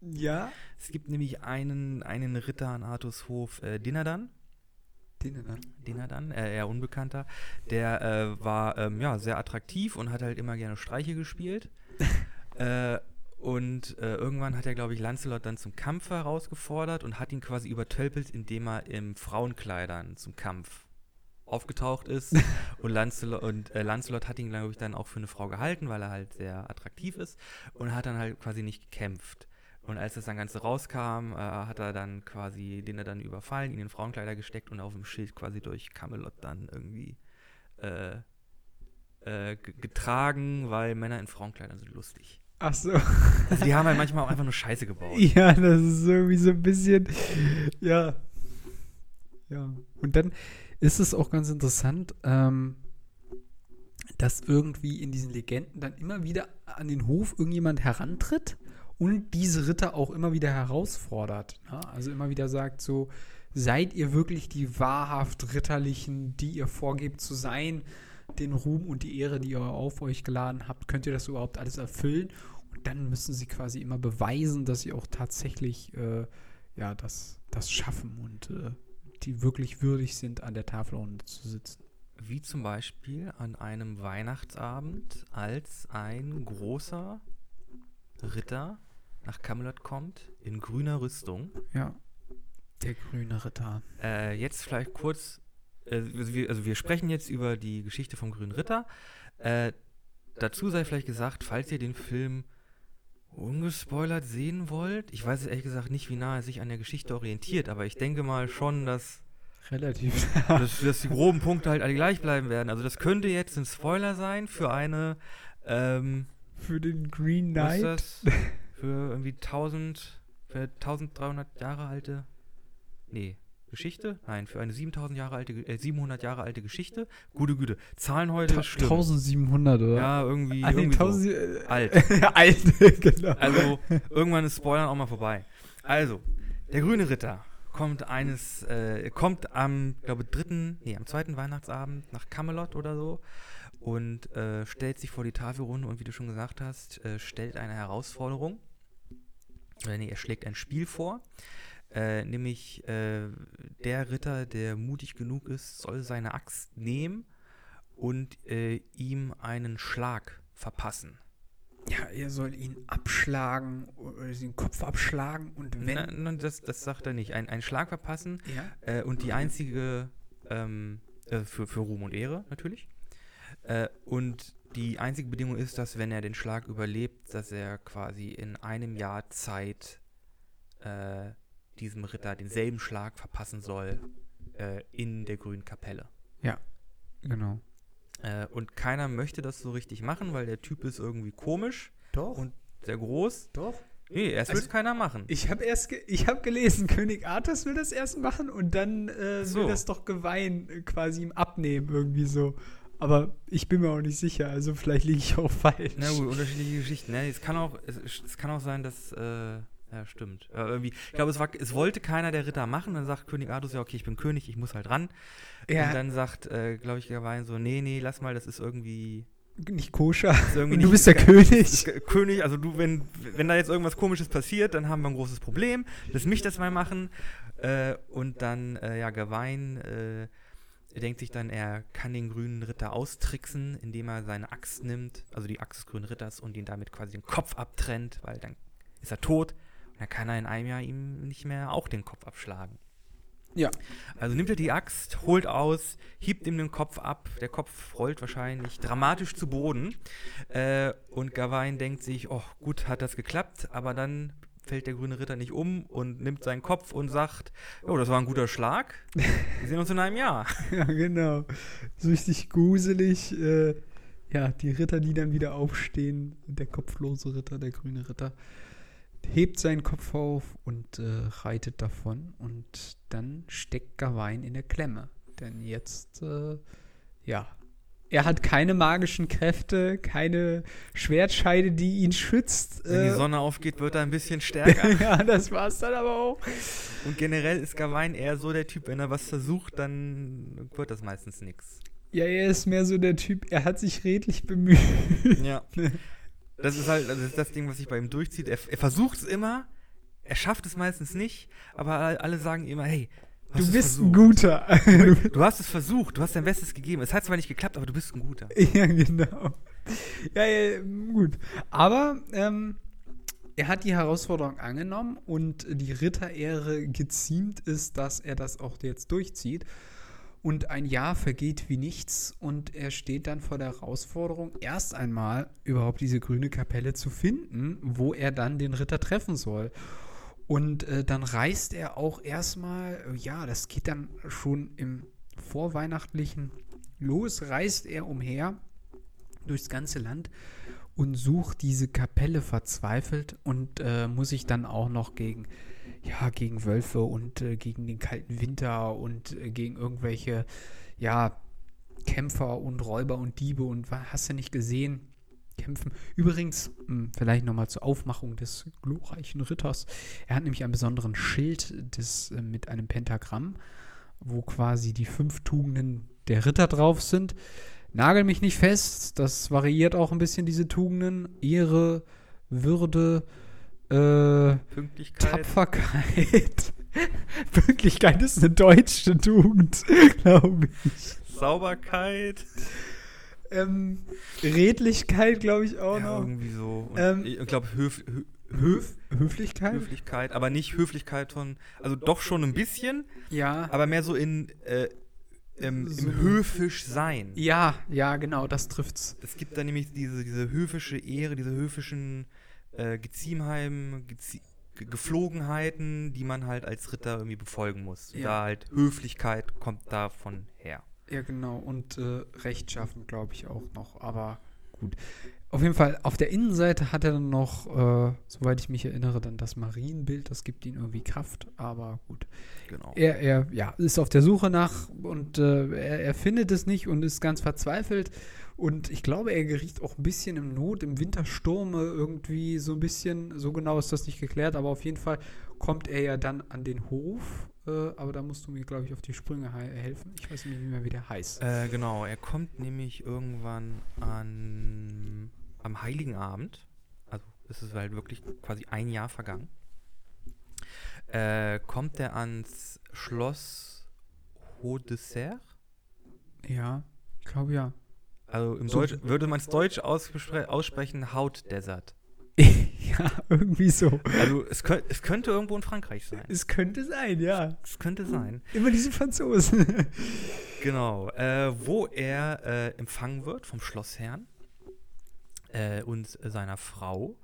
S1: ja.
S2: Es gibt nämlich einen, einen Ritter an Artus Hof, äh, Dinadan,
S1: Den dann.
S2: Dinadan, äh, eher unbekannter, der äh, war ähm, ja, sehr attraktiv und hat halt immer gerne Streiche gespielt. äh, und äh, irgendwann hat er, glaube ich, Lancelot dann zum Kampf herausgefordert und hat ihn quasi übertölpelt, indem er im Frauenkleidern zum Kampf aufgetaucht ist. und Lancelot, und äh, Lancelot hat ihn, glaube ich, dann auch für eine Frau gehalten, weil er halt sehr attraktiv ist und hat dann halt quasi nicht gekämpft. Und als das dann Ganze rauskam, äh, hat er dann quasi den er dann überfallen, ihn in Frauenkleider gesteckt und auf dem Schild quasi durch Camelot dann irgendwie äh, äh, ge- getragen, weil Männer in Frauenkleidern sind lustig.
S1: Ach so.
S2: Also die haben halt manchmal auch einfach nur Scheiße gebaut.
S1: Ja, das ist irgendwie so ein bisschen, ja. Ja. Und dann ist es auch ganz interessant, ähm, dass irgendwie in diesen Legenden dann immer wieder an den Hof irgendjemand herantritt und diese Ritter auch immer wieder herausfordert. Ne? Also immer wieder sagt so, seid ihr wirklich die wahrhaft Ritterlichen, die ihr vorgebt zu sein? Den Ruhm und die Ehre, die ihr auf euch geladen habt, könnt ihr das überhaupt alles erfüllen? Und dann müssen sie quasi immer beweisen, dass sie auch tatsächlich äh, ja, das, das schaffen und äh, die wirklich würdig sind, an der Tafelrunde zu sitzen.
S2: Wie zum Beispiel an einem Weihnachtsabend, als ein großer Ritter nach Camelot kommt in grüner Rüstung.
S1: Ja. Der grüne Ritter.
S2: Äh, jetzt vielleicht kurz, äh, also, wir, also wir sprechen jetzt über die Geschichte vom grünen Ritter. Äh, dazu sei vielleicht gesagt, falls ihr den Film ungespoilert sehen wollt, ich weiß ehrlich gesagt nicht, wie nah er sich an der Geschichte orientiert, aber ich denke mal schon, dass
S1: Relativ.
S2: dass, dass die groben Punkte halt alle gleich bleiben werden. Also das könnte jetzt ein Spoiler sein für eine, ähm,
S1: Für den Green
S2: was ist
S1: Knight.
S2: das? Für irgendwie 1000, für 1300 Jahre alte, nee, Geschichte? Nein, für eine 7000 Jahre alte, äh, 700 Jahre alte Geschichte. Gute Güte. Zahlen heute
S1: Ta-
S2: stimmen.
S1: 1700, oder?
S2: Ja, irgendwie,
S1: nee,
S2: irgendwie so.
S1: 1000, äh,
S2: Alt.
S1: Alt, genau.
S2: Also, irgendwann ist Spoilern auch mal vorbei. Also, der grüne Ritter kommt eines, äh, kommt am, glaube dritten, nee, am zweiten Weihnachtsabend nach Camelot oder so und äh, stellt sich vor die Tafelrunde und wie du schon gesagt hast, äh, stellt eine Herausforderung. Äh, nee, er schlägt ein Spiel vor. Äh, nämlich äh, der Ritter, der mutig genug ist, soll seine Axt nehmen und äh, ihm einen Schlag verpassen.
S1: Ja, er soll ihn abschlagen oder den Kopf abschlagen und wenn.
S2: Na, na, das, das sagt er nicht. Ein, einen Schlag verpassen
S1: ja.
S2: äh, und die einzige, ähm, äh, für, für Ruhm und Ehre natürlich. Äh, und die einzige Bedingung ist, dass wenn er den Schlag überlebt, dass er quasi in einem Jahr Zeit äh, diesem Ritter denselben Schlag verpassen soll äh, in der grünen Kapelle.
S1: Genau.
S2: Äh, und keiner möchte das so richtig machen, weil der Typ ist irgendwie komisch
S1: Doch.
S2: und sehr groß.
S1: doch.
S2: Nee, erst will
S1: Also-
S2: es keiner machen.
S1: Ich habe erst, ge ich habe gelesen, König Arthas will das erst machen und dann äh,
S2: So.
S1: will das doch Geweih äh, quasi ihm abnehmen irgendwie so. Aber ich bin mir auch nicht sicher, also vielleicht liege ich auch falsch.
S2: Na gut, unterschiedliche Geschichten. Ne? Es kann auch, es, es kann auch sein, dass, äh, ja, stimmt. Äh, irgendwie, ich glaube, es, war, es wollte keiner der Ritter machen. Dann sagt König Artus, ja, okay, ich bin König, ich muss halt ran.
S1: Ja.
S2: Und dann sagt, äh, glaube ich, Gawain so, nee, nee, lass mal, das ist irgendwie,
S1: Nicht koscher.
S2: irgendwie
S1: Und du
S2: nicht-
S1: bist der
S2: ist
S1: König.
S2: König, also du, wenn, wenn da jetzt irgendwas Komisches passiert, dann haben wir ein großes Problem. Lass mich das mal machen. Äh, und dann, äh, ja, Gawain äh, denkt sich dann, er kann den grünen Ritter austricksen, indem er seine Axt nimmt, also die Axt des grünen Ritters, und ihn damit quasi den Kopf abtrennt, weil dann ist er tot. Und dann kann er in einem Jahr ihm nicht mehr auch den Kopf abschlagen.
S1: Ja.
S2: Also nimmt er die Axt, holt aus, hiebt ihm den Kopf ab. Der Kopf rollt wahrscheinlich dramatisch zu Boden. Äh, und Gawain denkt sich, oh, gut, hat das geklappt. Aber dann fällt der grüne Ritter nicht um und nimmt seinen Kopf und sagt, oh, das war ein guter Schlag. Wir sehen uns in einem Jahr.
S1: Ja, genau. So gruselig. Äh, ja, die Ritter, die dann wieder aufstehen. Der kopflose Ritter, der grüne Ritter, hebt seinen Kopf auf und äh, reitet davon. Und dann steckt Gawain in der Klemme. Denn jetzt, äh, ja, Er hat keine magischen Kräfte, keine Schwertscheide, die ihn schützt.
S2: Wenn die
S1: Äh,
S2: Sonne aufgeht, wird er ein bisschen stärker.
S1: ja, das war's dann aber auch.
S2: Und generell ist Gawain eher so der Typ, wenn er was versucht, dann wird das meistens nichts.
S1: Ja, er ist mehr so der Typ, er hat sich redlich bemüht.
S2: Ja. Das ist halt das, ist das Ding, was sich bei ihm durchzieht. Er, er versucht es immer, er schafft es meistens nicht, aber alle sagen immer, hey, du,
S1: Du bist ein guter.
S2: Du hast es versucht, du hast dein Bestes gegeben. Es hat zwar nicht geklappt, aber du bist ein guter.
S1: ja, genau. Ja, ja, gut. Aber ähm, er hat die Herausforderung angenommen und die Ritterehre geziemt ist, dass er das auch jetzt durchzieht. Und ein Jahr vergeht wie nichts und er steht dann vor der Herausforderung, erst einmal überhaupt diese grüne Kapelle zu finden, wo er dann den Ritter treffen soll. Und äh, dann reist er auch erstmal, äh, ja, das geht dann schon im Vorweihnachtlichen los, reist er umher durchs ganze Land und sucht diese Kapelle verzweifelt und äh, muss sich dann auch noch gegen, ja, gegen Wölfe und äh, gegen den kalten Winter und äh, gegen irgendwelche, ja, Kämpfer und Räuber und Diebe und wa- hast du nicht gesehen, kämpfen. Übrigens, mh, vielleicht nochmal zur Aufmachung des glorreichen Ritters. Er hat nämlich einen besonderen Schild des, äh, mit einem Pentagramm, wo quasi die fünf Tugenden der Ritter drauf sind. Nagel mich nicht fest, das variiert auch ein bisschen, diese Tugenden. Ehre, Würde, äh,
S2: Pünktlichkeit.
S1: Tapferkeit. Pünktlichkeit ist eine deutsche Tugend, glaube ich.
S2: Sauberkeit.
S1: Ähm, Redlichkeit, glaube ich auch
S2: Ja,
S1: noch.
S2: irgendwie so. Und
S1: Ähm,
S2: ich glaube, Höf, Hö,
S1: Höf Höflichkeit?
S2: Höflichkeit, aber nicht Höflichkeit von, also doch schon ein bisschen,
S1: Ja.
S2: aber mehr so in, äh, im,
S1: So.
S2: im höfisch sein.
S1: Ja, ja, genau, das trifft's.
S2: Es gibt da nämlich diese, diese höfische Ehre, diese höfischen äh, Geziemheim, Gezi Ge- Geflogenheiten, die man halt als Ritter irgendwie befolgen muss.
S1: Ja.
S2: Da halt Höflichkeit kommt davon her.
S1: Ja, genau. Und äh, rechtschaffen, glaube ich, auch noch. Aber gut. Auf jeden Fall, auf der Innenseite hat er dann noch, äh, soweit ich mich erinnere, dann das Marienbild. Das gibt ihm irgendwie Kraft. Aber gut.
S2: Genau.
S1: Er, er ja, ist auf der Suche nach und äh, er, er findet es nicht und ist ganz verzweifelt. Und ich glaube, er geriet auch ein bisschen im Not, im Wintersturme irgendwie so ein bisschen. So genau ist das nicht geklärt, aber auf jeden Fall kommt er ja dann an den Hof. Äh, aber da musst du mir, glaube ich, auf die Sprünge he- helfen. Ich weiß nicht mehr, wie der heißt.
S2: Äh, genau, er kommt nämlich irgendwann an am Heiligen Abend. Also es ist halt wirklich quasi ein Jahr vergangen. Äh, kommt er ans Schloss Haut de Serre?
S1: Ja, ich glaube ja.
S2: Also im
S1: So-
S2: Deutsch würde man es deutsch ausspre aussprechen, Haut Desert.
S1: ja, irgendwie so.
S2: Also es, könnt, es könnte irgendwo in Frankreich sein.
S1: Es könnte sein, ja.
S2: Es könnte sein.
S1: Immer diese Franzosen.
S2: Genau. Äh, wo er äh, empfangen wird vom Schlossherrn äh, und seiner Frau.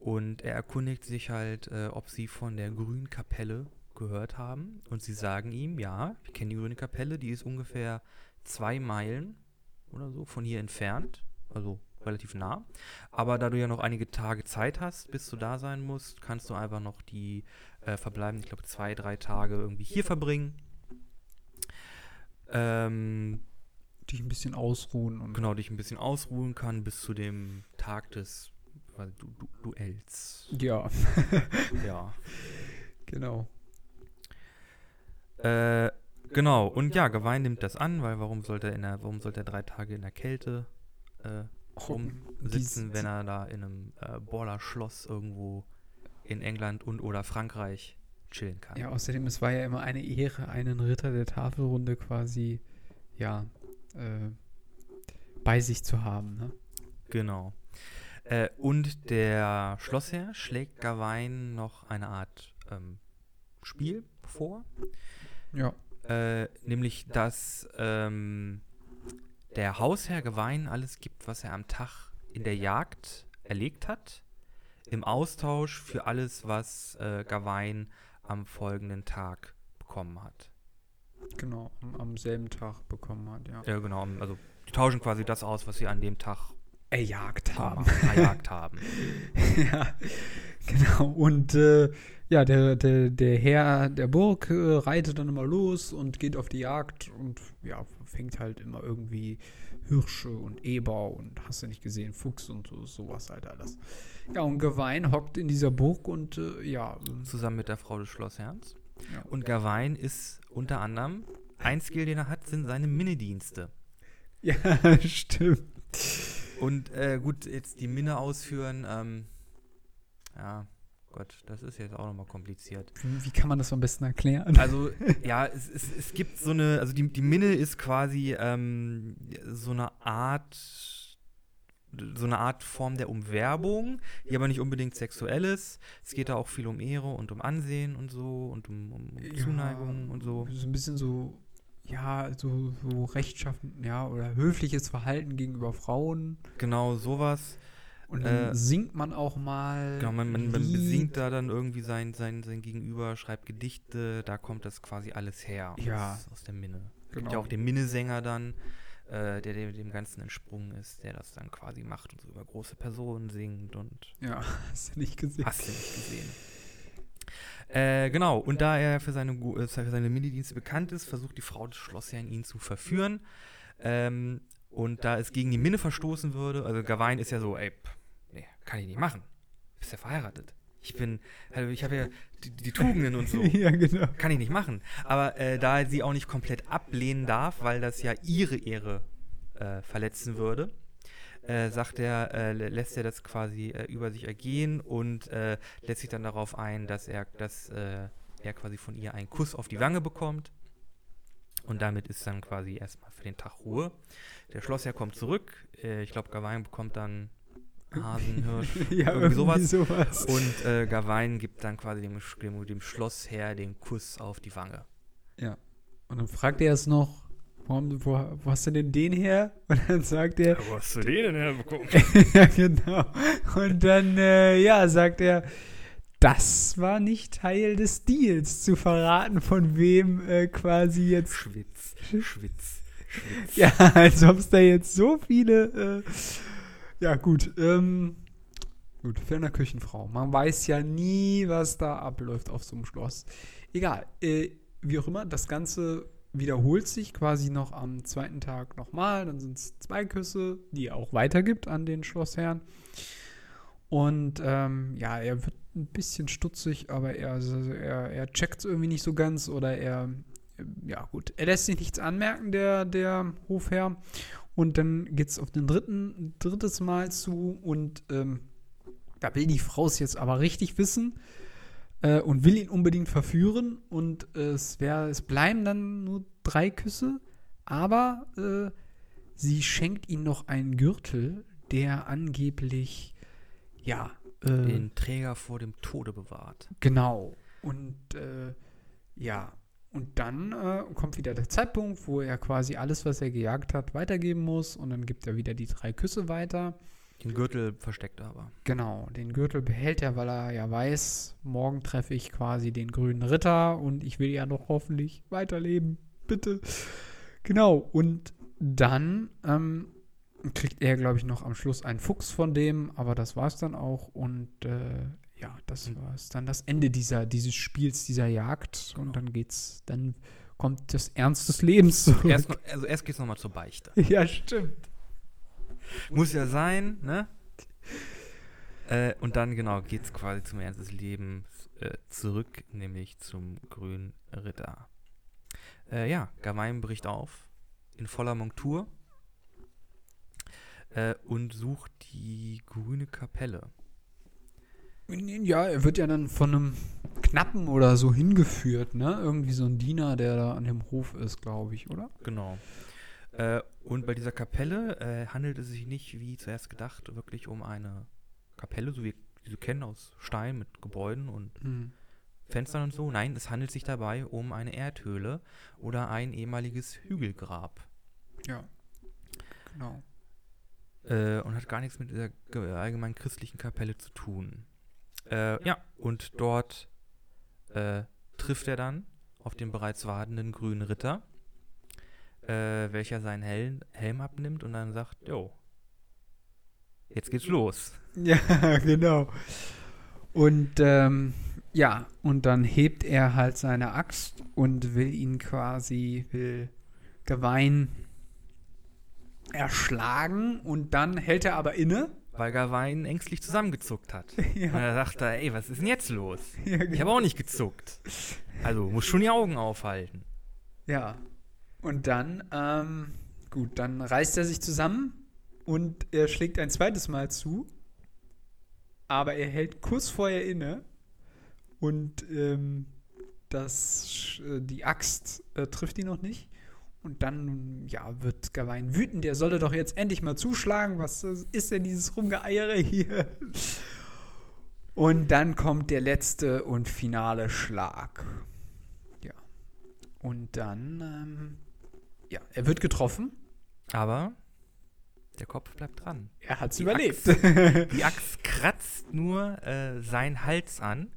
S2: Und er erkundigt sich halt, äh, ob sie von der Grünen Kapelle gehört haben. Und sie sagen ihm, ja, wir kennen die Grüne Kapelle, die ist ungefähr zwei Meilen oder so von hier entfernt. Also relativ nah. Aber da du ja noch einige Tage Zeit hast, bis du da sein musst, kannst du einfach noch die äh, verbleibenden, ich glaube, zwei, drei Tage irgendwie hier verbringen. Ähm,
S1: Die ein bisschen ausruhen und
S2: genau, dich ein bisschen ausruhen kann bis zu dem Tag des quasi du du Duells.
S1: Ja,
S2: ja.
S1: genau.
S2: Äh, genau, und ja, Gawain nimmt das an, weil warum sollte er, in der, warum sollte er drei Tage in der Kälte äh, rumsitzen,
S1: Dies-
S2: wenn er da in einem äh, Borler-Schloss irgendwo in England und oder Frankreich chillen kann.
S1: Ja, außerdem, es war ja immer eine Ehre, einen Ritter der Tafelrunde quasi, ja, äh, bei sich zu haben, ne?
S2: Genau. Äh, und der Schlossherr schlägt Gawain noch eine Art ähm, Spiel vor,
S1: Ja.
S2: äh, nämlich dass ähm, der Hausherr Gawain alles gibt, was er am Tag in der Jagd erlegt hat, im Austausch für alles, was äh, Gawain am folgenden Tag bekommen hat.
S1: Genau, am, am selben Tag bekommen hat, ja.
S2: Ja, genau. Also die tauschen quasi das aus, was sie an dem Tag
S1: Erjagt haben.
S2: erjagt haben.
S1: ja, Genau, und äh, ja, der, der, der Herr der Burg äh, reitet dann immer los und geht auf die Jagd und ja, fängt halt immer irgendwie Hirsche und Eber und hast du nicht gesehen, Fuchs und so, sowas halt alles. Ja, und Gawain hockt in dieser Burg und äh, ja.
S2: Zusammen mit der Frau des Schlossherrns.
S1: ja.
S2: Und Gawain ist unter anderem, ein Skill, den er hat, sind seine Minnedienste.
S1: Ja, stimmt.
S2: Und äh, gut, jetzt die Minne ausführen, ähm, ja, Gott, das ist jetzt auch nochmal kompliziert.
S1: Wie kann man das am besten erklären?
S2: Also, ja, es, es, es gibt so eine, also die, die Minne ist quasi ähm, so eine Art, so eine Art Form der Umwerbung, die aber nicht unbedingt sexuell ist. Es geht da auch viel um Ehre und um Ansehen und so und um, um Zuneigung und so.
S1: So ein bisschen so, ja, so, so rechtschaffen, ja, oder höfliches Verhalten gegenüber Frauen.
S2: Genau, sowas.
S1: Und dann
S2: Äh,
S1: singt man auch mal.
S2: Genau, man, man, man besingt da dann irgendwie sein, sein, sein Gegenüber, schreibt Gedichte, da kommt das quasi alles her.
S1: Ja.
S2: Aus, aus der Minne. Es gibt
S1: Genau.
S2: ja auch den Minnesänger dann, äh, der dem, dem Ganzen entsprungen ist, der das dann quasi macht und so über große Personen singt und
S1: Ja, hast du nicht gesehen.
S2: hast du nicht gesehen. Äh, genau, und da er für seine, äh, für seine Minnidienste bekannt ist, versucht die Frau des Schlossherrn ihn zu verführen. Ähm, und da es gegen die Minne verstoßen würde, also Gawain ist ja so, ey, pff, nee, kann ich nicht machen. Bist ja verheiratet. Ich bin, also ich habe ja die, die Tugenden und so.
S1: ja, genau.
S2: Kann ich nicht machen. Aber äh, da er sie auch nicht komplett ablehnen darf, weil das ja ihre Ehre äh, verletzen würde, äh, sagt er, äh, lä- lässt er das quasi äh, über sich ergehen und äh, lässt sich dann darauf ein, dass er, dass, er quasi von ihr einen Kuss auf die Wange bekommt. Und damit ist dann quasi erstmal für den Tag Ruhe. Der Schlossherr kommt zurück. Ich glaube, Gawain bekommt dann Hasen, Hirsch,
S1: Ja,
S2: irgendwie sowas.
S1: sowas.
S2: und äh, Gawain gibt dann quasi dem, dem, dem Schlossherr den Kuss auf die Wange.
S1: Und dann fragt er es noch, warum, wo, wo hast du denn den her? Und dann sagt er,
S2: Wo hast du den denn herbekommen?
S1: ja, genau. Und dann, äh, ja, sagt er, das war nicht Teil des Deals, zu verraten, von wem äh, quasi jetzt.
S2: Schwitz, Schwitz, Schwitz.
S1: Ja, als ob es da jetzt so viele. Äh, ja, gut. Ähm, gut, für eine Küchenfrau. Man weiß ja nie, was da abläuft auf so einem Schloss. Egal. Äh, wie auch immer, das Ganze wiederholt sich quasi noch am zweiten Tag nochmal. Dann sind es zwei Küsse, die er auch weitergibt an den Schlossherrn. Und ähm, ja, er wird ein bisschen stutzig, aber er, er, er checkt es irgendwie nicht so ganz oder er, ja gut, er lässt sich nichts anmerken, der, der Hofherr. Und dann geht es auf den dritten, drittes Mal zu und ähm, da will die Frau es jetzt aber richtig wissen äh, und will ihn unbedingt verführen. Und äh, es, wär, es bleiben dann nur drei Küsse, aber äh, sie schenkt ihm noch einen Gürtel, der angeblich, ja, äh,
S2: Den Träger vor dem Tode bewahrt.
S1: Genau. Und äh, ja, und dann äh, kommt wieder der Zeitpunkt, wo er quasi alles, was er gejagt hat, weitergeben muss. Und dann gibt er wieder die drei Küsse weiter.
S2: Den Gürtel versteckt er aber.
S1: Genau, den Gürtel behält er, weil er ja weiß, morgen treffe ich quasi den grünen Ritter und ich will ja noch hoffentlich weiterleben. Bitte. Genau, und dann ähm, kriegt er, glaube ich, noch am Schluss einen Fuchs von dem, aber das war es dann auch. Und äh, ja, das
S2: Mhm.
S1: war es dann das Ende dieser, dieses Spiels, dieser Jagd.
S2: Genau.
S1: Und dann geht's, dann kommt das Ernst des Lebens zurück.
S2: Erst, noch- also erst geht's nochmal zur Beichte.
S1: ja, stimmt.
S2: Muss ja sein, ne? Äh, und dann, genau, geht's quasi zum Ernst des Lebens äh, zurück, nämlich zum grünen Ritter. Äh, ja, Gawain bricht auf in voller Montur äh, und sucht die grüne Kapelle.
S1: Ja, er wird ja dann von einem Knappen oder so hingeführt, ne? Irgendwie so ein Diener, der da an dem Hof ist, glaube ich, oder?
S2: Genau. Äh, und bei dieser Kapelle äh, handelt es sich nicht, wie zuerst gedacht, wirklich um eine Kapelle, so wie wir sie kennen aus Stein mit Gebäuden und
S1: Hm.
S2: Fenstern und so. Nein, es handelt sich dabei um eine Erdhöhle oder ein ehemaliges Hügelgrab.
S1: Ja. Genau.
S2: Äh, und hat gar nichts mit dieser ge- allgemeinen christlichen Kapelle zu tun. Äh, ja, und dort äh, trifft er dann auf den bereits wartenden grünen Ritter, äh, welcher seinen Helm, Helm abnimmt und dann sagt, jo, jetzt geht's los.
S1: Ja, genau. Und ähm, ja, und dann hebt er halt seine Axt und will ihn quasi, will Gawain erschlagen und dann hält er aber inne.
S2: Weil Gawain ängstlich zusammengezuckt hat.
S1: Ja.
S2: Und er dachte, ey, was ist denn jetzt los?
S1: Ja,
S2: Ich habe auch nicht gezuckt. Also, muss schon die Augen aufhalten.
S1: Ja. Und dann, ähm, gut, dann reißt er sich zusammen und er schlägt ein zweites Mal zu. Aber er hält kurz vorher inne und ähm, das, äh, die Axt äh, trifft ihn noch nicht. Und dann, ja, wird Gawain wütend. Er solle doch jetzt endlich mal zuschlagen. Was äh, ist denn dieses Rumgeeiere hier? Und dann kommt der letzte und finale Schlag. Ja. Und dann, ähm, ja, er wird getroffen.
S2: Aber der Kopf bleibt dran.
S1: Er hat's
S2: Die
S1: überlebt.
S2: Die Axt kratzt nur äh, seinen Hals an.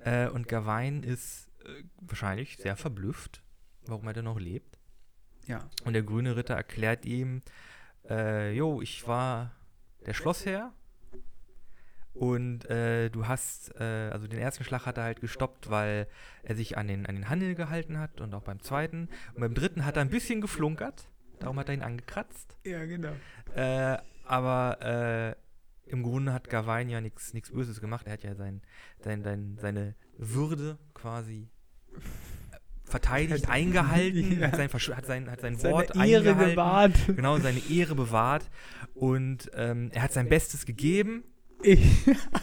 S2: Äh, und Gawain ist äh, wahrscheinlich sehr verblüfft, warum er denn noch lebt.
S1: ja.
S2: Und der grüne Ritter erklärt ihm, äh, jo, ich war der Schlossherr und äh, du hast, äh, also den ersten Schlag hat er halt gestoppt, weil er sich an den, an den Handel gehalten hat und auch beim zweiten. Und beim dritten hat er ein bisschen geflunkert, darum hat er ihn angekratzt.
S1: Ja, genau.
S2: Äh, aber äh, im Grunde hat Gawain ja nichts Böses gemacht. Er hat ja sein, sein, sein, seine Würde quasi verteidigt, eingehalten,
S1: Ja.
S2: hat, sein, hat, sein, hat sein
S1: Seine
S2: Wort
S1: Ehre
S2: eingehalten.
S1: gewahrt.
S2: Genau, seine Ehre bewahrt. Und ähm, er hat sein Bestes gegeben.
S1: Ich,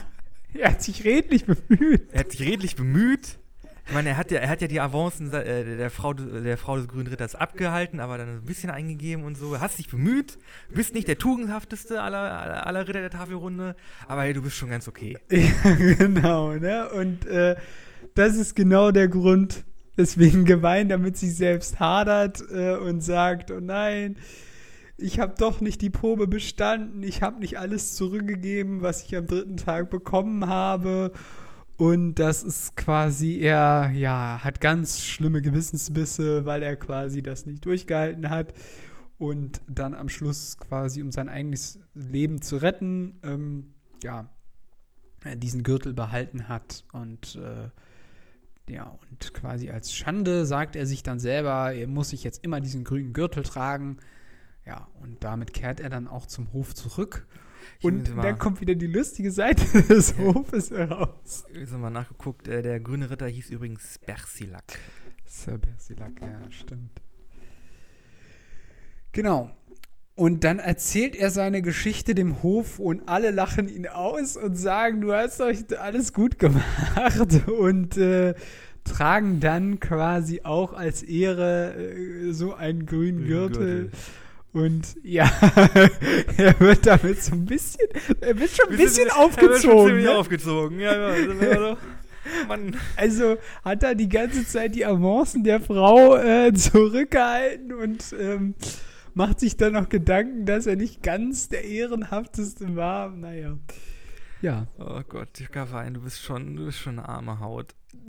S1: er hat sich redlich bemüht.
S2: Er hat sich redlich bemüht. Ich meine, er hat ja, er hat ja die Avancen äh, der, Frau, der Frau des grünen Ritters abgehalten, aber dann ein bisschen eingegeben und so. Hast dich bemüht, bist nicht der tugendhafteste aller, aller, aller Ritter der Tafelrunde, aber hey, du bist schon ganz okay.
S1: Ja, genau, ne? Und äh, das ist genau der Grund, weswegen Gewein damit sich selbst hadert äh, und sagt, oh nein, ich habe doch nicht die Probe bestanden, ich habe nicht alles zurückgegeben, was ich am dritten Tag bekommen habe. Und das ist quasi, er, ja, hat ganz schlimme Gewissensbisse, weil er quasi das nicht durchgehalten hat. Und dann am Schluss quasi, um sein eigenes Leben zu retten, ähm, ja, diesen Gürtel behalten hat und äh, ja, und quasi als Schande sagt er sich dann selber, er muss sich jetzt immer diesen grünen Gürtel tragen. Ja, und damit kehrt er dann auch zum Hof zurück.
S2: Ich
S1: Und
S2: mal-
S1: dann kommt wieder die lustige Seite des Hofes heraus.
S2: Jetzt haben wir nachgeguckt, äh, der grüne Ritter hieß übrigens Bersilak.
S1: Sir Bersilak, ja, stimmt. Genau. Und dann erzählt er seine Geschichte dem Hof und alle lachen ihn aus und sagen, du hast euch alles gut gemacht und äh, tragen dann quasi auch als Ehre äh, so einen grünen Gürtel. Und ja, er wird damit so ein bisschen, er wird schon ein bisschen aufgezogen.
S2: Ja,
S1: Ne?
S2: aufgezogen. Ja, ja, Mann.
S1: Also hat er die ganze Zeit die Avancen der Frau äh, zurückgehalten und ähm, macht sich dann noch Gedanken, dass er nicht ganz der ehrenhafteste war. Naja. Ja.
S2: Oh Gott, Gawain, du bist schon, du bist schon eine arme Haut.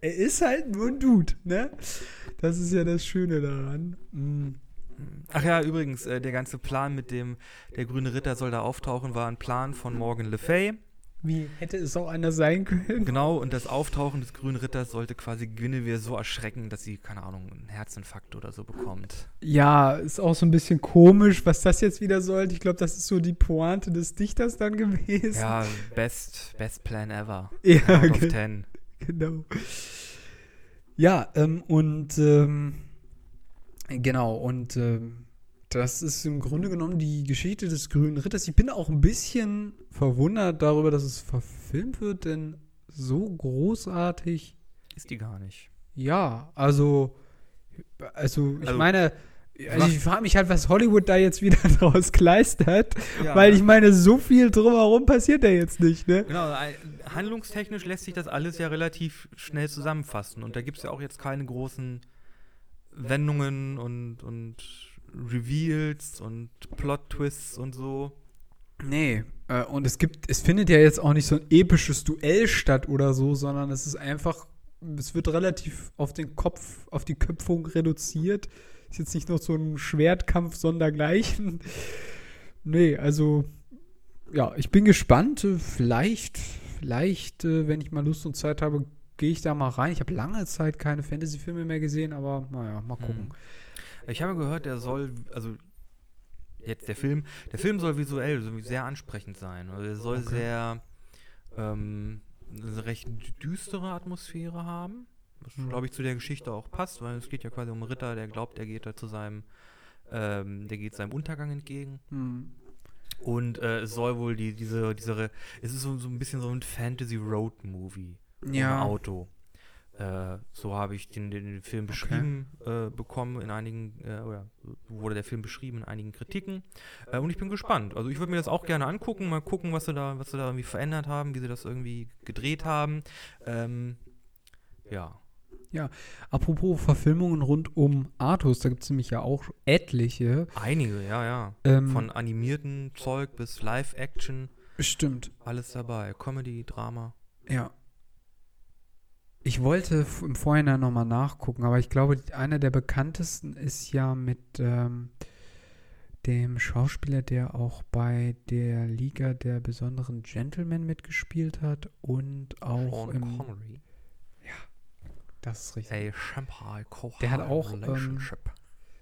S1: er ist halt nur ein Dude, ne? Das ist ja das Schöne daran. Mm.
S2: Ach ja, übrigens, äh, der ganze Plan mit dem, der grüne Ritter soll da auftauchen, war ein Plan von Morgan Le Fay.
S1: Wie hätte es auch anders sein können?
S2: Genau, und das Auftauchen des grünen Ritters sollte quasi Guinevere so erschrecken, dass sie, keine Ahnung, einen Herzinfarkt oder so bekommt.
S1: Ja, ist auch so ein bisschen komisch, was das jetzt wieder sollte. Ich glaube, das ist so die Pointe des Dichters dann gewesen.
S2: Ja, best, best plan ever.
S1: ja
S2: Out of 10.
S1: genau. Ja, ähm, und ähm, genau, und ähm, das ist im Grunde genommen die Geschichte des Grünen Ritters. Ich bin auch ein bisschen verwundert darüber, dass es verfilmt wird, denn so großartig,
S2: Ist die gar nicht.
S1: ja, also, also ich
S2: Also,
S1: meine, also ich frage mich halt, was Hollywood da jetzt wieder draus kleistert,
S2: Ja,
S1: weil ich meine, so viel drumherum passiert da jetzt nicht, ne?
S2: Genau, handlungstechnisch lässt sich das alles ja relativ schnell zusammenfassen. Und da gibt es ja auch jetzt keine großen Wendungen und, und Reveals und Plot-Twists und so.
S1: Nee, äh, und es gibt, es findet ja jetzt auch nicht so ein episches Duell statt oder so, sondern es ist einfach, es wird relativ auf den Kopf, auf die Köpfung reduziert. Ist jetzt nicht noch so ein Schwertkampf sondergleichen. Nee, also ja, ich bin gespannt. Vielleicht, vielleicht, äh, wenn ich mal Lust und Zeit habe, gehe ich da mal rein. Ich habe lange Zeit keine Fantasy-Filme mehr gesehen, aber naja, mal gucken.
S2: Ich habe gehört, der soll, also jetzt der Film, der Film soll visuell sehr ansprechend sein. Also er soll
S1: Okay.
S2: sehr ähm, eine recht düstere Atmosphäre haben. Was,
S1: Mhm.
S2: glaube ich, zu der Geschichte auch passt, weil es geht ja quasi um einen Ritter, der glaubt, er geht da zu seinem, ähm, der geht seinem Untergang entgegen.
S1: Hm.
S2: Und äh, es soll wohl die, diese, diese, es ist so, so ein bisschen so ein Fantasy-Road-Movie.
S1: Ja.
S2: Auto. Äh, so habe ich den, den Film beschrieben äh, bekommen in einigen, äh, oder wurde der Film beschrieben in einigen Kritiken. Äh, und ich bin gespannt. Also ich würde mir das auch gerne angucken, mal gucken, was sie da, was sie da irgendwie verändert haben, wie sie das irgendwie gedreht haben. Ähm, ja.
S1: Apropos Verfilmungen rund um Artus, da gibt es nämlich ja auch etliche.
S2: Einige, ja, ja.
S1: Ähm,
S2: Von animierten Zeug bis Live-Action,
S1: Stimmt,
S2: alles dabei. Comedy, Drama.
S1: ja. Ich wollte im Vorhinein nochmal nachgucken, aber ich glaube, einer der bekanntesten ist ja mit ähm, dem Schauspieler, der auch bei der Liga der besonderen Gentlemen mitgespielt hat und auch
S2: Sean
S1: im.
S2: Connery.
S1: Das ist richtig.
S2: A
S1: Der hat auch, ähm.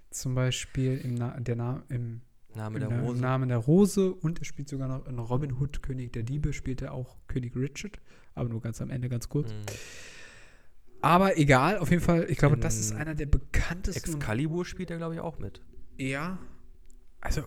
S1: Zum Beispiel im, Na der Na im,
S2: Name
S1: im,
S2: der
S1: Na-
S2: Rose.
S1: Namen der Rose und er spielt sogar noch in Robin Hood, König der Diebe, spielt er auch König Richard, aber nur ganz am Ende, ganz kurz.
S2: Mhm.
S1: Aber egal, auf jeden Fall, ich glaube, das ist
S2: In
S1: einer der bekanntesten.
S2: Excalibur spielt er, glaube ich, auch mit.
S1: Ja. Also,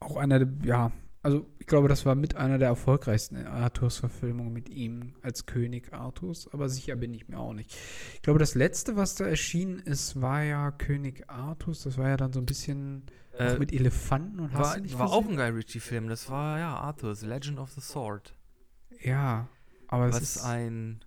S1: auch einer der, ja, also ich glaube, das war mit einer der erfolgreichsten Arthurs-Verfilmungen mit ihm als König Arthurs, aber sicher bin ich mir auch nicht. Ich glaube, das letzte, was da erschienen ist, war ja König Arthurs, das war ja dann so ein bisschen auch
S2: Äh,
S1: mit Elefanten und hast
S2: war war auch ein Guy Ritchie-Film. Das war, ja, Arthur, The Legend of the Sword.
S1: Ja, aber es
S2: Was
S1: ist
S2: ein,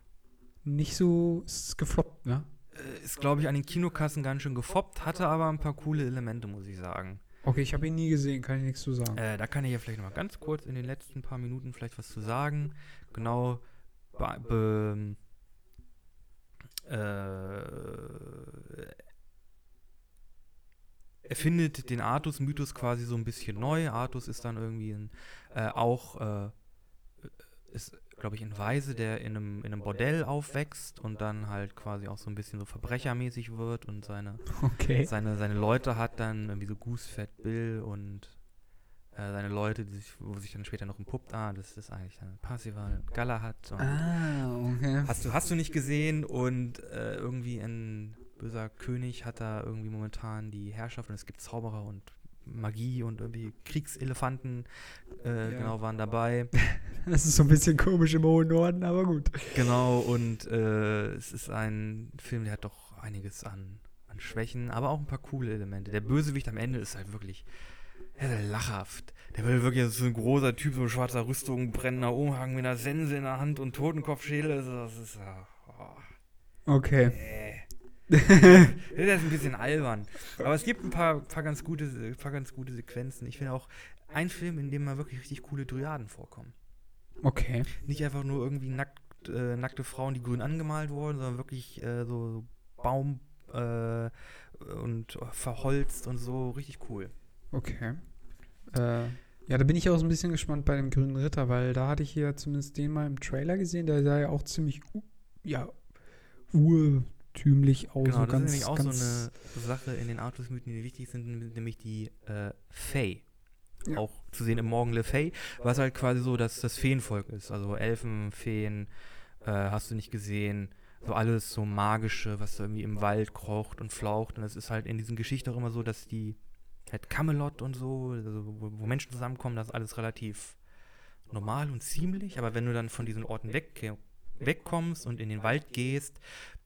S1: nicht so, ist gefloppt, ne?
S2: äh, ist, glaube ich, an den Kinokassen ganz schön gefoppt, hatte aber ein paar coole Elemente, muss ich sagen.
S1: Okay, ich habe ihn nie gesehen, kann ich nichts zu sagen.
S2: Äh, da kann ich ja vielleicht noch mal ganz kurz in den letzten paar Minuten vielleicht was zu sagen. Genau, be, be, äh, er findet den Artus-Mythos quasi so ein bisschen neu. Artus ist dann irgendwie ein, äh, auch, äh, ist, glaube ich, ein Weise, der in einem, in einem Bordell aufwächst und dann halt quasi auch so ein bisschen so verbrechermäßig wird und seine
S1: Okay.
S2: seine, seine Leute hat dann irgendwie so Goosefett Bill und äh, seine Leute, die sich, wo sich dann später noch entpuppt, ah, das ist eigentlich dann Parsival Galahad. Und
S1: Ah, okay.
S2: hast, du, hast du nicht gesehen und äh, irgendwie ein böser König hat da irgendwie momentan die Herrschaft und es gibt Zauberer und Magie und irgendwie Kriegselefanten, äh,
S1: Ja.
S2: genau, waren dabei.
S1: Das ist so ein bisschen komisch im hohen Norden, aber gut.
S2: Genau, und äh, es ist ein Film, der hat doch einiges an, an Schwächen, aber auch ein paar coole Elemente. Der Bösewicht am Ende ist halt wirklich er ist lachhaft. Der will wirklich so ein großer Typ, so ein schwarzer Rüstung, brennender Umhang mit einer Sense in der Hand und Totenkopfschädel. Das ist, das ist ja, oh,
S1: Okay.
S2: äh. Das ist ein bisschen albern. Aber es gibt ein paar, paar, ganz gute, paar ganz gute Sequenzen. Ich finde auch ein Film, in dem mal wirklich richtig coole Dryaden vorkommen.
S1: Okay.
S2: Nicht einfach nur irgendwie nackt, äh, nackte Frauen, die grün angemalt wurden, sondern wirklich äh, so Baum äh, und verholzt und so. Richtig cool.
S1: Okay. Äh, ja, da bin ich auch so ein bisschen gespannt bei dem Grünen Ritter, weil da hatte ich hier zumindest den mal im Trailer gesehen. Der sah ja auch ziemlich, ja, urtümlich aus.
S2: genau,
S1: so
S2: das
S1: ganz,
S2: ist nämlich auch so eine Sache in den Artus-Mythen, die wichtig sind, nämlich die äh, Fae.
S1: Ja.
S2: Auch zu sehen im Morgen Le Fay, was halt quasi so das, das Feenvolk ist. Also Elfen, Feen, äh, hast du nicht gesehen. So alles so magische, was irgendwie im Wald krocht und flaucht. Und es ist halt in diesen Geschichten auch immer so, dass die halt Camelot und so, also wo, wo Menschen zusammenkommen, das ist alles relativ normal und ziemlich. Aber wenn du dann von diesen Orten weg, wegkommst und in den Wald gehst,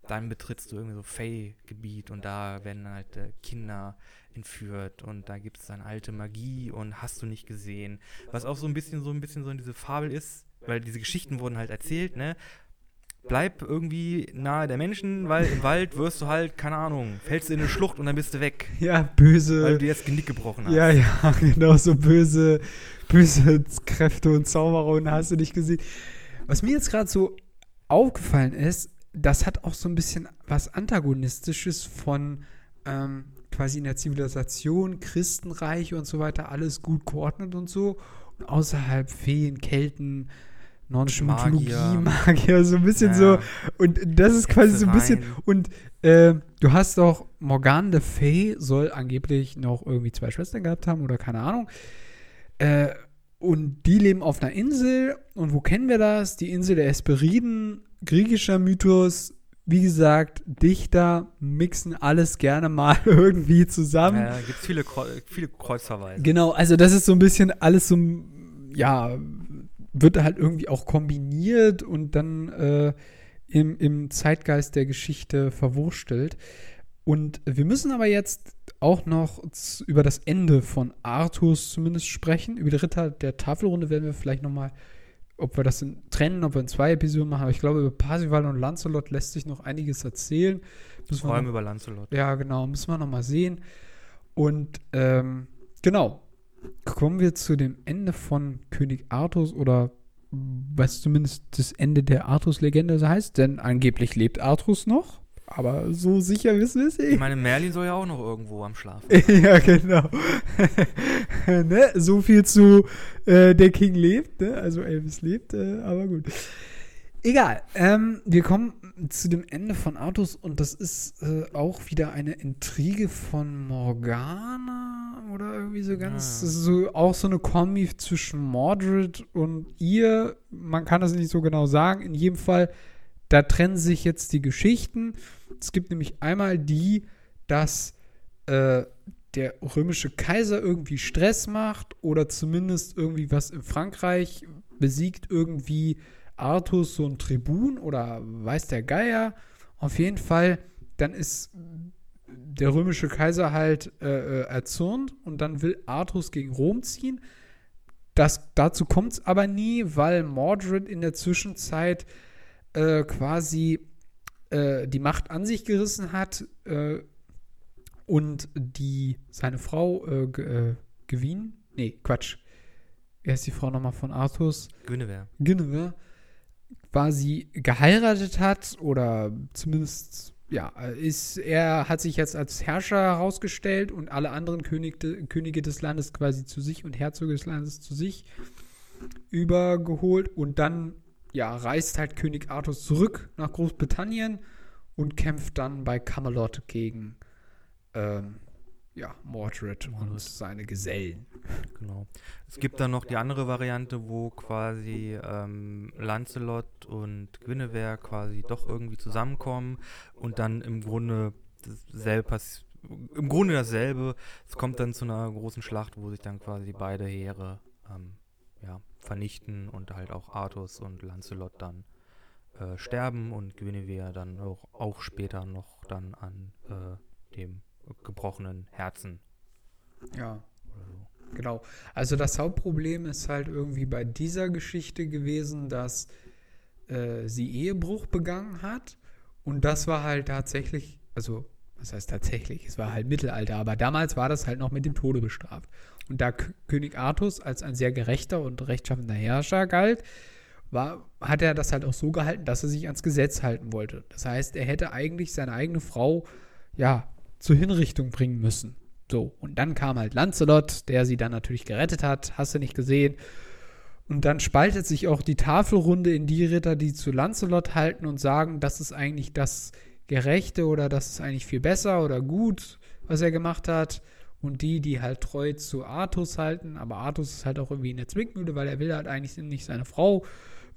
S2: dann betrittst du irgendwie so Fey-Gebiet und da werden halt äh, Kinder entführt und da gibt es dann alte Magie und hast du nicht gesehen. Was auch so ein bisschen so ein bisschen so in diese Fabel ist, weil diese Geschichten wurden halt erzählt, ne? Bleib irgendwie nahe der Menschen, weil im Wald wirst du halt, keine Ahnung, fällst du in eine Schlucht und dann bist du weg.
S1: ja,
S2: Weil
S1: böse.
S2: du dir das Genick gebrochen hast.
S1: Ja, ja, genau, so böse, böse Kräfte und Zauberer und hast du nicht gesehen. Was mir jetzt gerade so aufgefallen ist, das hat auch so ein bisschen was Antagonistisches von ähm, quasi in der Zivilisation, Christenreich und so weiter, alles gut geordnet und so. außerhalb Feen, Kelten, nordische
S2: Magier.
S1: Mythologie, Magier, so ein bisschen
S2: Ja.
S1: so. Und das ist quasi so ein bisschen. Und äh, du hast doch, Morgane de Fay soll angeblich noch irgendwie zwei Schwestern gehabt haben oder keine Ahnung. Äh, und die leben auf einer Insel. Und wo kennen wir das? Die Insel der Hesperiden, griechischer Mythos. Wie gesagt, Dichter mixen alles gerne mal irgendwie zusammen.
S2: Ja, gibt es viele, viele Kreuzverweise.
S1: Genau, also das ist so ein bisschen alles so, ja, wird halt irgendwie auch kombiniert und dann äh, im, im Zeitgeist der Geschichte verwurstelt. Und wir müssen aber jetzt auch noch über das Ende von Arthurs zumindest sprechen. Über die Ritter der Tafelrunde werden wir vielleicht noch mal, ob wir das in, trennen, ob wir in zwei Episoden machen. Aber ich glaube, über Parsival und Lancelot lässt sich noch einiges erzählen. Müssen
S2: Vor allem
S1: noch-
S2: über Lancelot.
S1: ja, genau, müssen wir nochmal sehen. Und ähm, genau, kommen wir zu dem Ende von König Artus oder was zumindest das Ende der Artus-Legende so heißt, denn angeblich lebt Artus noch, aber so sicher wissen wir es
S2: Ich
S1: nicht.
S2: meine, Merlin soll ja auch noch irgendwo am Schlafen.
S1: ja, genau. ne? So viel zu äh, der King lebt, ne? also Elvis lebt, äh, aber gut. Egal, ähm, wir kommen zu dem Ende von Artus und das ist äh, auch wieder eine Intrige von Morgana oder irgendwie so ganz, ist so, auch so eine Kombi zwischen Mordred und ihr. Man kann das nicht so genau sagen. In jedem Fall, da trennen sich jetzt die Geschichten. Es gibt nämlich einmal die, dass äh, der römische Kaiser irgendwie Stress macht oder zumindest irgendwie was in Frankreich besiegt irgendwie Artus so ein Tribun oder weiß der Geier. Auf jeden Fall, dann ist der römische Kaiser halt äh, äh, erzürnt und dann will Artus gegen Rom ziehen. Das, dazu kommt es aber nie, weil Mordred in der Zwischenzeit äh, quasi äh, die Macht an sich gerissen hat äh, und die seine Frau äh, äh, Gewin, nee, Quatsch. Wer ist die Frau nochmal von Artus?
S2: Guinevere.
S1: Guinevere quasi geheiratet hat oder zumindest ja, ist er hat sich jetzt als Herrscher herausgestellt und alle anderen König, Könige des Landes quasi zu sich und Herzöge des Landes zu sich übergeholt und dann ja, reist halt König Arthur zurück nach Großbritannien und kämpft dann bei Camelot gegen ähm, ja, Mordred und seine Gesellen.
S2: Genau. Es gibt dann noch die andere Variante, wo quasi ähm, Lancelot und Guinevere quasi doch irgendwie zusammenkommen und dann im Grunde dasselbe pass im Grunde dasselbe. Es kommt dann zu einer großen Schlacht, wo sich dann quasi beide Heere ähm, ja, vernichten und halt auch Artus und Lancelot dann äh, sterben und Guinevere dann auch, auch später noch dann an äh, dem gebrochenen Herzen
S1: Ja,
S2: so.
S1: Genau. Also das Hauptproblem ist halt irgendwie bei dieser Geschichte gewesen, dass äh, sie Ehebruch begangen hat. Und das war halt tatsächlich, also was heißt tatsächlich, es war halt Mittelalter, aber damals war das halt noch mit dem Tode bestraft. Und da König Artus als ein sehr gerechter und rechtschaffender Herrscher galt, war, hat er das halt auch so gehalten, dass er sich ans Gesetz halten wollte. Das heißt, er hätte eigentlich seine eigene Frau, ja, zur Hinrichtung bringen müssen. So, und dann kam halt Lancelot, der sie dann natürlich gerettet hat, hast du nicht gesehen. Und dann spaltet sich auch die Tafelrunde in die Ritter, die zu Lancelot halten und sagen, das ist eigentlich das Gerechte oder das ist eigentlich viel besser oder gut, was er gemacht hat. Und die, die halt treu zu Artus halten, aber Artus ist halt auch irgendwie in der Zwickmühle, weil er will halt eigentlich nicht seine Frau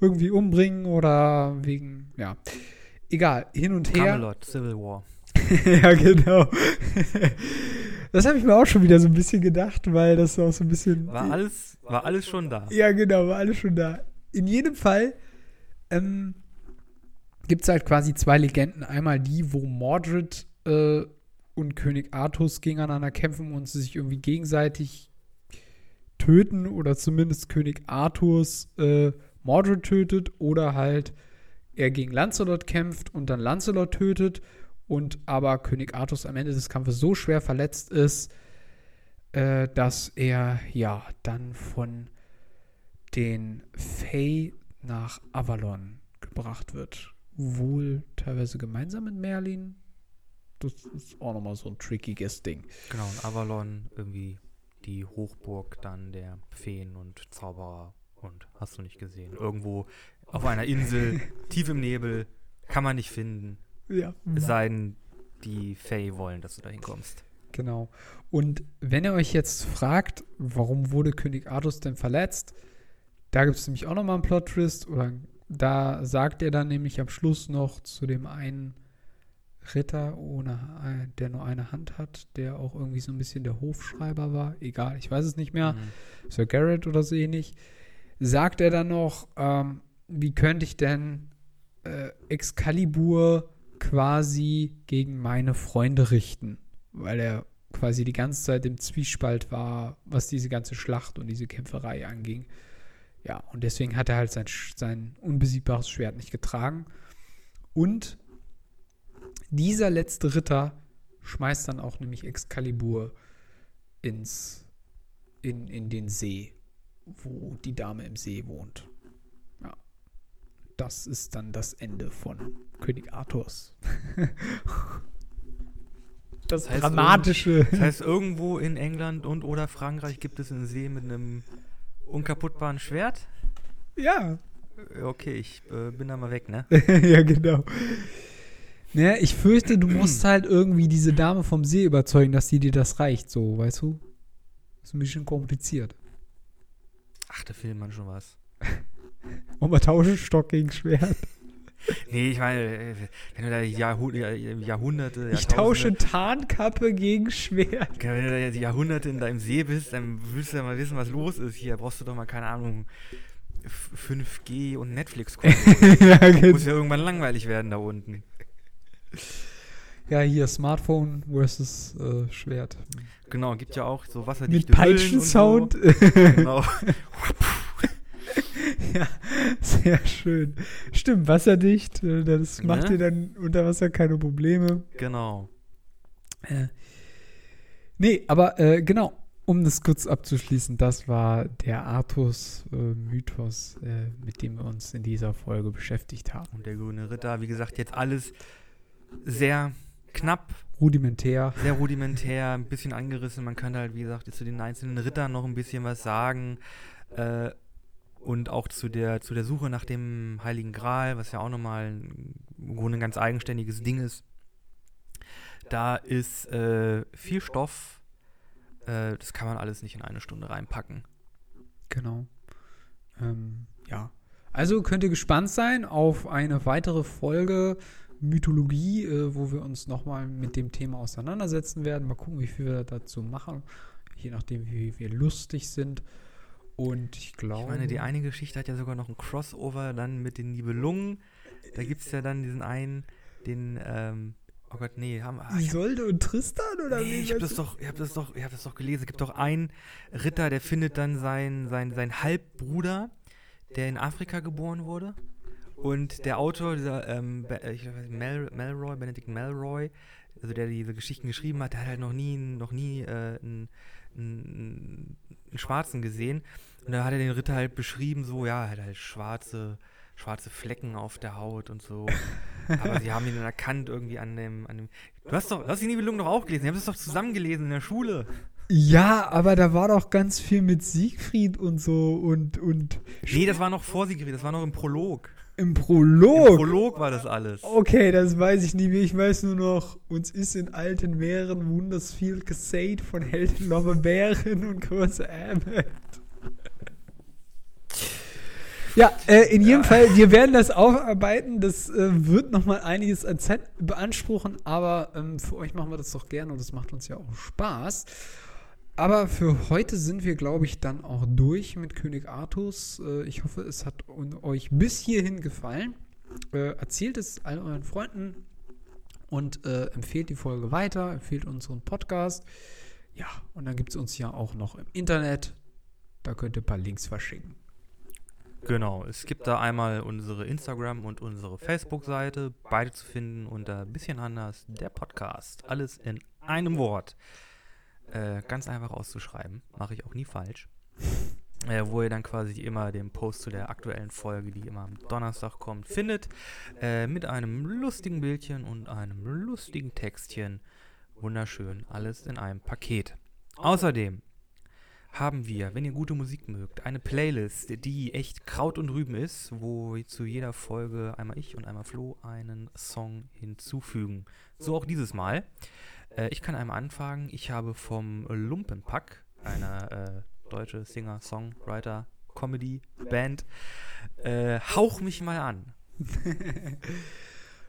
S1: irgendwie umbringen oder wegen, ja. Egal, hin und her.
S2: Camelot, Civil War.
S1: ja, genau. Das habe ich mir auch schon wieder so ein bisschen gedacht, weil das auch so ein bisschen.
S2: War alles, war alles schon da.
S1: Ja, genau, war alles schon da. In jedem Fall ähm, gibt es halt quasi zwei Legenden. Einmal die, wo Mordred äh, und König Artus gegeneinander kämpfen und sie sich irgendwie gegenseitig töten oder zumindest König Arthurs äh, Mordred tötet oder halt er gegen Lancelot kämpft und dann Lancelot tötet und aber König Artus am Ende des Kampfes so schwer verletzt ist, äh, dass er ja dann von den Fae nach Avalon gebracht wird. Wohl teilweise gemeinsam mit Merlin. Das ist auch nochmal so ein trickiges Ding.
S2: Genau, und Avalon irgendwie die Hochburg dann der Feen und Zauberer und hast du nicht gesehen. Irgendwo auf einer Insel, tief im Nebel, kann man nicht finden.
S1: Ja.
S2: Es sei denn, die Fae wollen, dass du da hinkommst.
S1: Genau. Und wenn ihr euch jetzt fragt, warum wurde König Artus denn verletzt, da gibt es nämlich auch nochmal einen Plot-Twist. Oder da sagt er dann nämlich am Schluss noch zu dem einen Ritter, ohne, der nur eine Hand hat, der auch irgendwie so ein bisschen der Hofschreiber war. Egal, ich weiß es nicht mehr.
S2: Mhm.
S1: Sir Garrett oder so ähnlich. Sagt er dann noch, ähm, wie könnte ich denn äh, Excalibur quasi gegen meine Freunde richten? Weil er quasi die ganze Zeit im Zwiespalt war, was diese ganze Schlacht und diese Kämpferei anging. Ja, und deswegen hat er halt sein, sein unbesiegbares Schwert nicht getragen. Und dieser letzte Ritter schmeißt dann auch nämlich Excalibur ins, in, in den See, wo die Dame im See wohnt. Ja. Das ist dann das Ende von König Arthurs. das
S2: Das heißt,
S1: dramatische.
S2: Das heißt, irgendwo in England und oder Frankreich gibt es einen See mit einem unkaputtbaren Schwert?
S1: Ja.
S2: Äh, Okay, ich äh, bin da mal weg, ne?
S1: ja, genau. Naja, ich fürchte, du musst halt irgendwie diese Dame vom See überzeugen, dass sie dir das reicht, so, weißt du? Ist ein bisschen kompliziert.
S2: Ach, da findet man schon was.
S1: Und mal tauschen Stock gegen Schwert.
S2: Nee, ich meine, äh, wenn du da Jahrhu Jahr- Jahrhunderte,
S1: Ich tausche Tarnkappe gegen Schwert.
S2: Wenn du da jetzt Jahrhunderte in deinem See bist, dann willst du ja mal wissen, was los ist. Hier brauchst du doch mal, keine Ahnung, F- 5G und Netflix gucken.
S1: ja, genau.
S2: Muss ja irgendwann langweilig werden da unten.
S1: Ja, hier Smartphone versus äh, Schwert.
S2: Genau, gibt ja auch so
S1: Mit
S2: wasserdichte und
S1: Peitschensound.
S2: So. Genau.
S1: ja, sehr schön. Stimmt, wasserdicht. äh, Das macht
S2: Ne?
S1: dir dann unter Wasser keine Probleme.
S2: genau.
S1: Äh, nee, aber äh, genau, um das kurz abzuschließen, das war der Artus-Mythos, äh, mit dem wir uns in dieser Folge beschäftigt haben.
S2: Und der grüne Ritter, wie gesagt, jetzt alles sehr knapp,
S1: Rudimentär.
S2: sehr rudimentär, ein bisschen angerissen. Man kann halt, wie gesagt, zu den einzelnen Rittern noch ein bisschen was sagen. Äh, und auch zu der, zu der Suche nach dem Heiligen Gral, was ja auch nochmal ein, im Grunde ein ganz eigenständiges Ding ist. Da ist äh, viel Stoff. Äh, das kann man alles nicht in eine Stunde reinpacken.
S1: Genau. Ähm, ja. Also könnt ihr gespannt sein auf eine weitere Folge Mythologie, äh, wo wir uns nochmal mit dem Thema auseinandersetzen werden. Mal gucken, wie viel wir dazu machen. Je nachdem, wie wir lustig sind. Und ich glaube.
S2: Ich meine, die eine Geschichte hat ja sogar noch ein Crossover dann mit den Nibelungen. Da gibt es ja dann diesen einen, den, ähm, oh Gott, nee, haben, ah,
S1: Isolde und Tristan oder
S2: nee, ich hab das doch, ich hab das doch, ich hab das doch gelesen. Es gibt doch einen Ritter, der findet dann seinen sein, sein Halbbruder, der in Afrika geboren wurde. Und der Autor, dieser ähm, Be- ich weiß, nicht, Mel, Melroy, Benedict Melroy, also der diese Geschichten geschrieben hat, der hat halt noch nie, noch nie äh, einen, einen, einen Schwarzen gesehen. Und da hat er den Ritter halt beschrieben, so, ja, er hat halt schwarze, schwarze Flecken auf der Haut und so. Aber sie haben ihn dann erkannt irgendwie an dem, an dem. Du hast doch, du hast die Nibelungen doch auch gelesen, ihr habt es doch zusammen gelesen in der Schule.
S1: Ja, aber da war doch ganz viel mit Siegfried und so und, und
S2: Nee, das war noch vor Sigrid, das war noch im Prolog.
S1: Im
S2: Im
S1: Prolog.
S2: Prolog war das alles.
S1: Okay, das weiß ich nicht mehr. Ich weiß nur noch, uns ist in alten Meeren wunders viel gesät von Helden Bären und große Ähmet. Ja, äh, in jedem Fall, wir werden das aufarbeiten. Das äh, wird nochmal einiges an Zeit beanspruchen, aber ähm, für euch machen wir das doch gerne und das macht uns ja auch Spaß. Aber für heute sind wir, glaube ich, dann auch durch mit König Artus. Äh, ich hoffe, es hat euch bis hierhin gefallen. Äh, erzählt es all euren Freunden und äh, empfehlt die Folge weiter, empfehlt unseren Podcast. Ja, und dann gibt es uns ja auch noch im Internet. Da könnt ihr ein paar Links verschicken.
S2: Genau, es gibt da einmal unsere Instagram- und unsere Facebook-Seite, beide zu finden unter bisschen anders, der Podcast. Alles in einem Wort. Äh, ganz einfach auszuschreiben, mache ich auch nie falsch. Äh, wo ihr dann quasi immer den Post zu der aktuellen Folge, die immer am Donnerstag kommt, findet. Äh, mit einem lustigen Bildchen und einem lustigen Textchen. Wunderschön, alles in einem Paket. Außerdem haben wir, wenn ihr gute Musik mögt, eine Playlist, die echt Kraut und Rüben ist, wo zu jeder Folge einmal ich und einmal Flo einen Song hinzufügen. So auch dieses Mal. Äh, ich kann einmal anfangen. Ich habe vom Lumpenpack, einer äh, deutsche Singer, Songwriter, Comedy, Band, äh, Hauch mich mal an.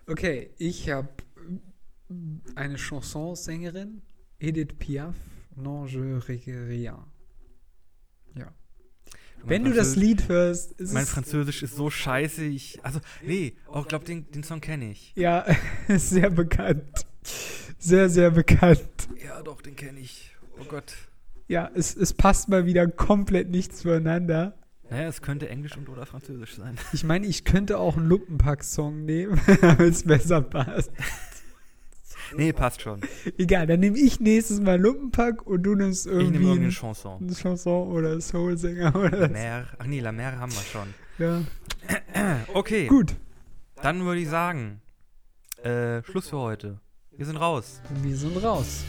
S1: okay, ich habe eine Chansonsängerin, Edith Piaf, Non je regrette rien. Ja. Wenn du das Lied hörst,
S2: ist Mein Französisch ist so scheiße, ich. Also, nee, auch oh, glaub, den, den Song kenne ich.
S1: Ja, ist sehr bekannt. Sehr, sehr bekannt.
S2: Ja, doch, den kenne ich. Oh Gott.
S1: Ja, es, es passt mal wieder komplett nicht zueinander.
S2: Naja, es könnte Englisch und oder Französisch sein.
S1: Ich meine, ich könnte auch einen Lumpenpack-Song nehmen, damit es besser passt.
S2: Nee, passt schon.
S1: Egal, dann nehme ich nächstes Mal Lumpenpack und du nimmst irgendwie. Ich nehme
S2: irgendeine Chanson.
S1: Eine Chanson oder Soulsänger oder.
S2: La Mer. Ach nee, La Mer haben wir schon.
S1: Ja.
S2: Okay.
S1: Gut.
S2: Dann würde ich sagen, äh, Schluss für heute. Wir sind raus.
S1: Wir sind raus.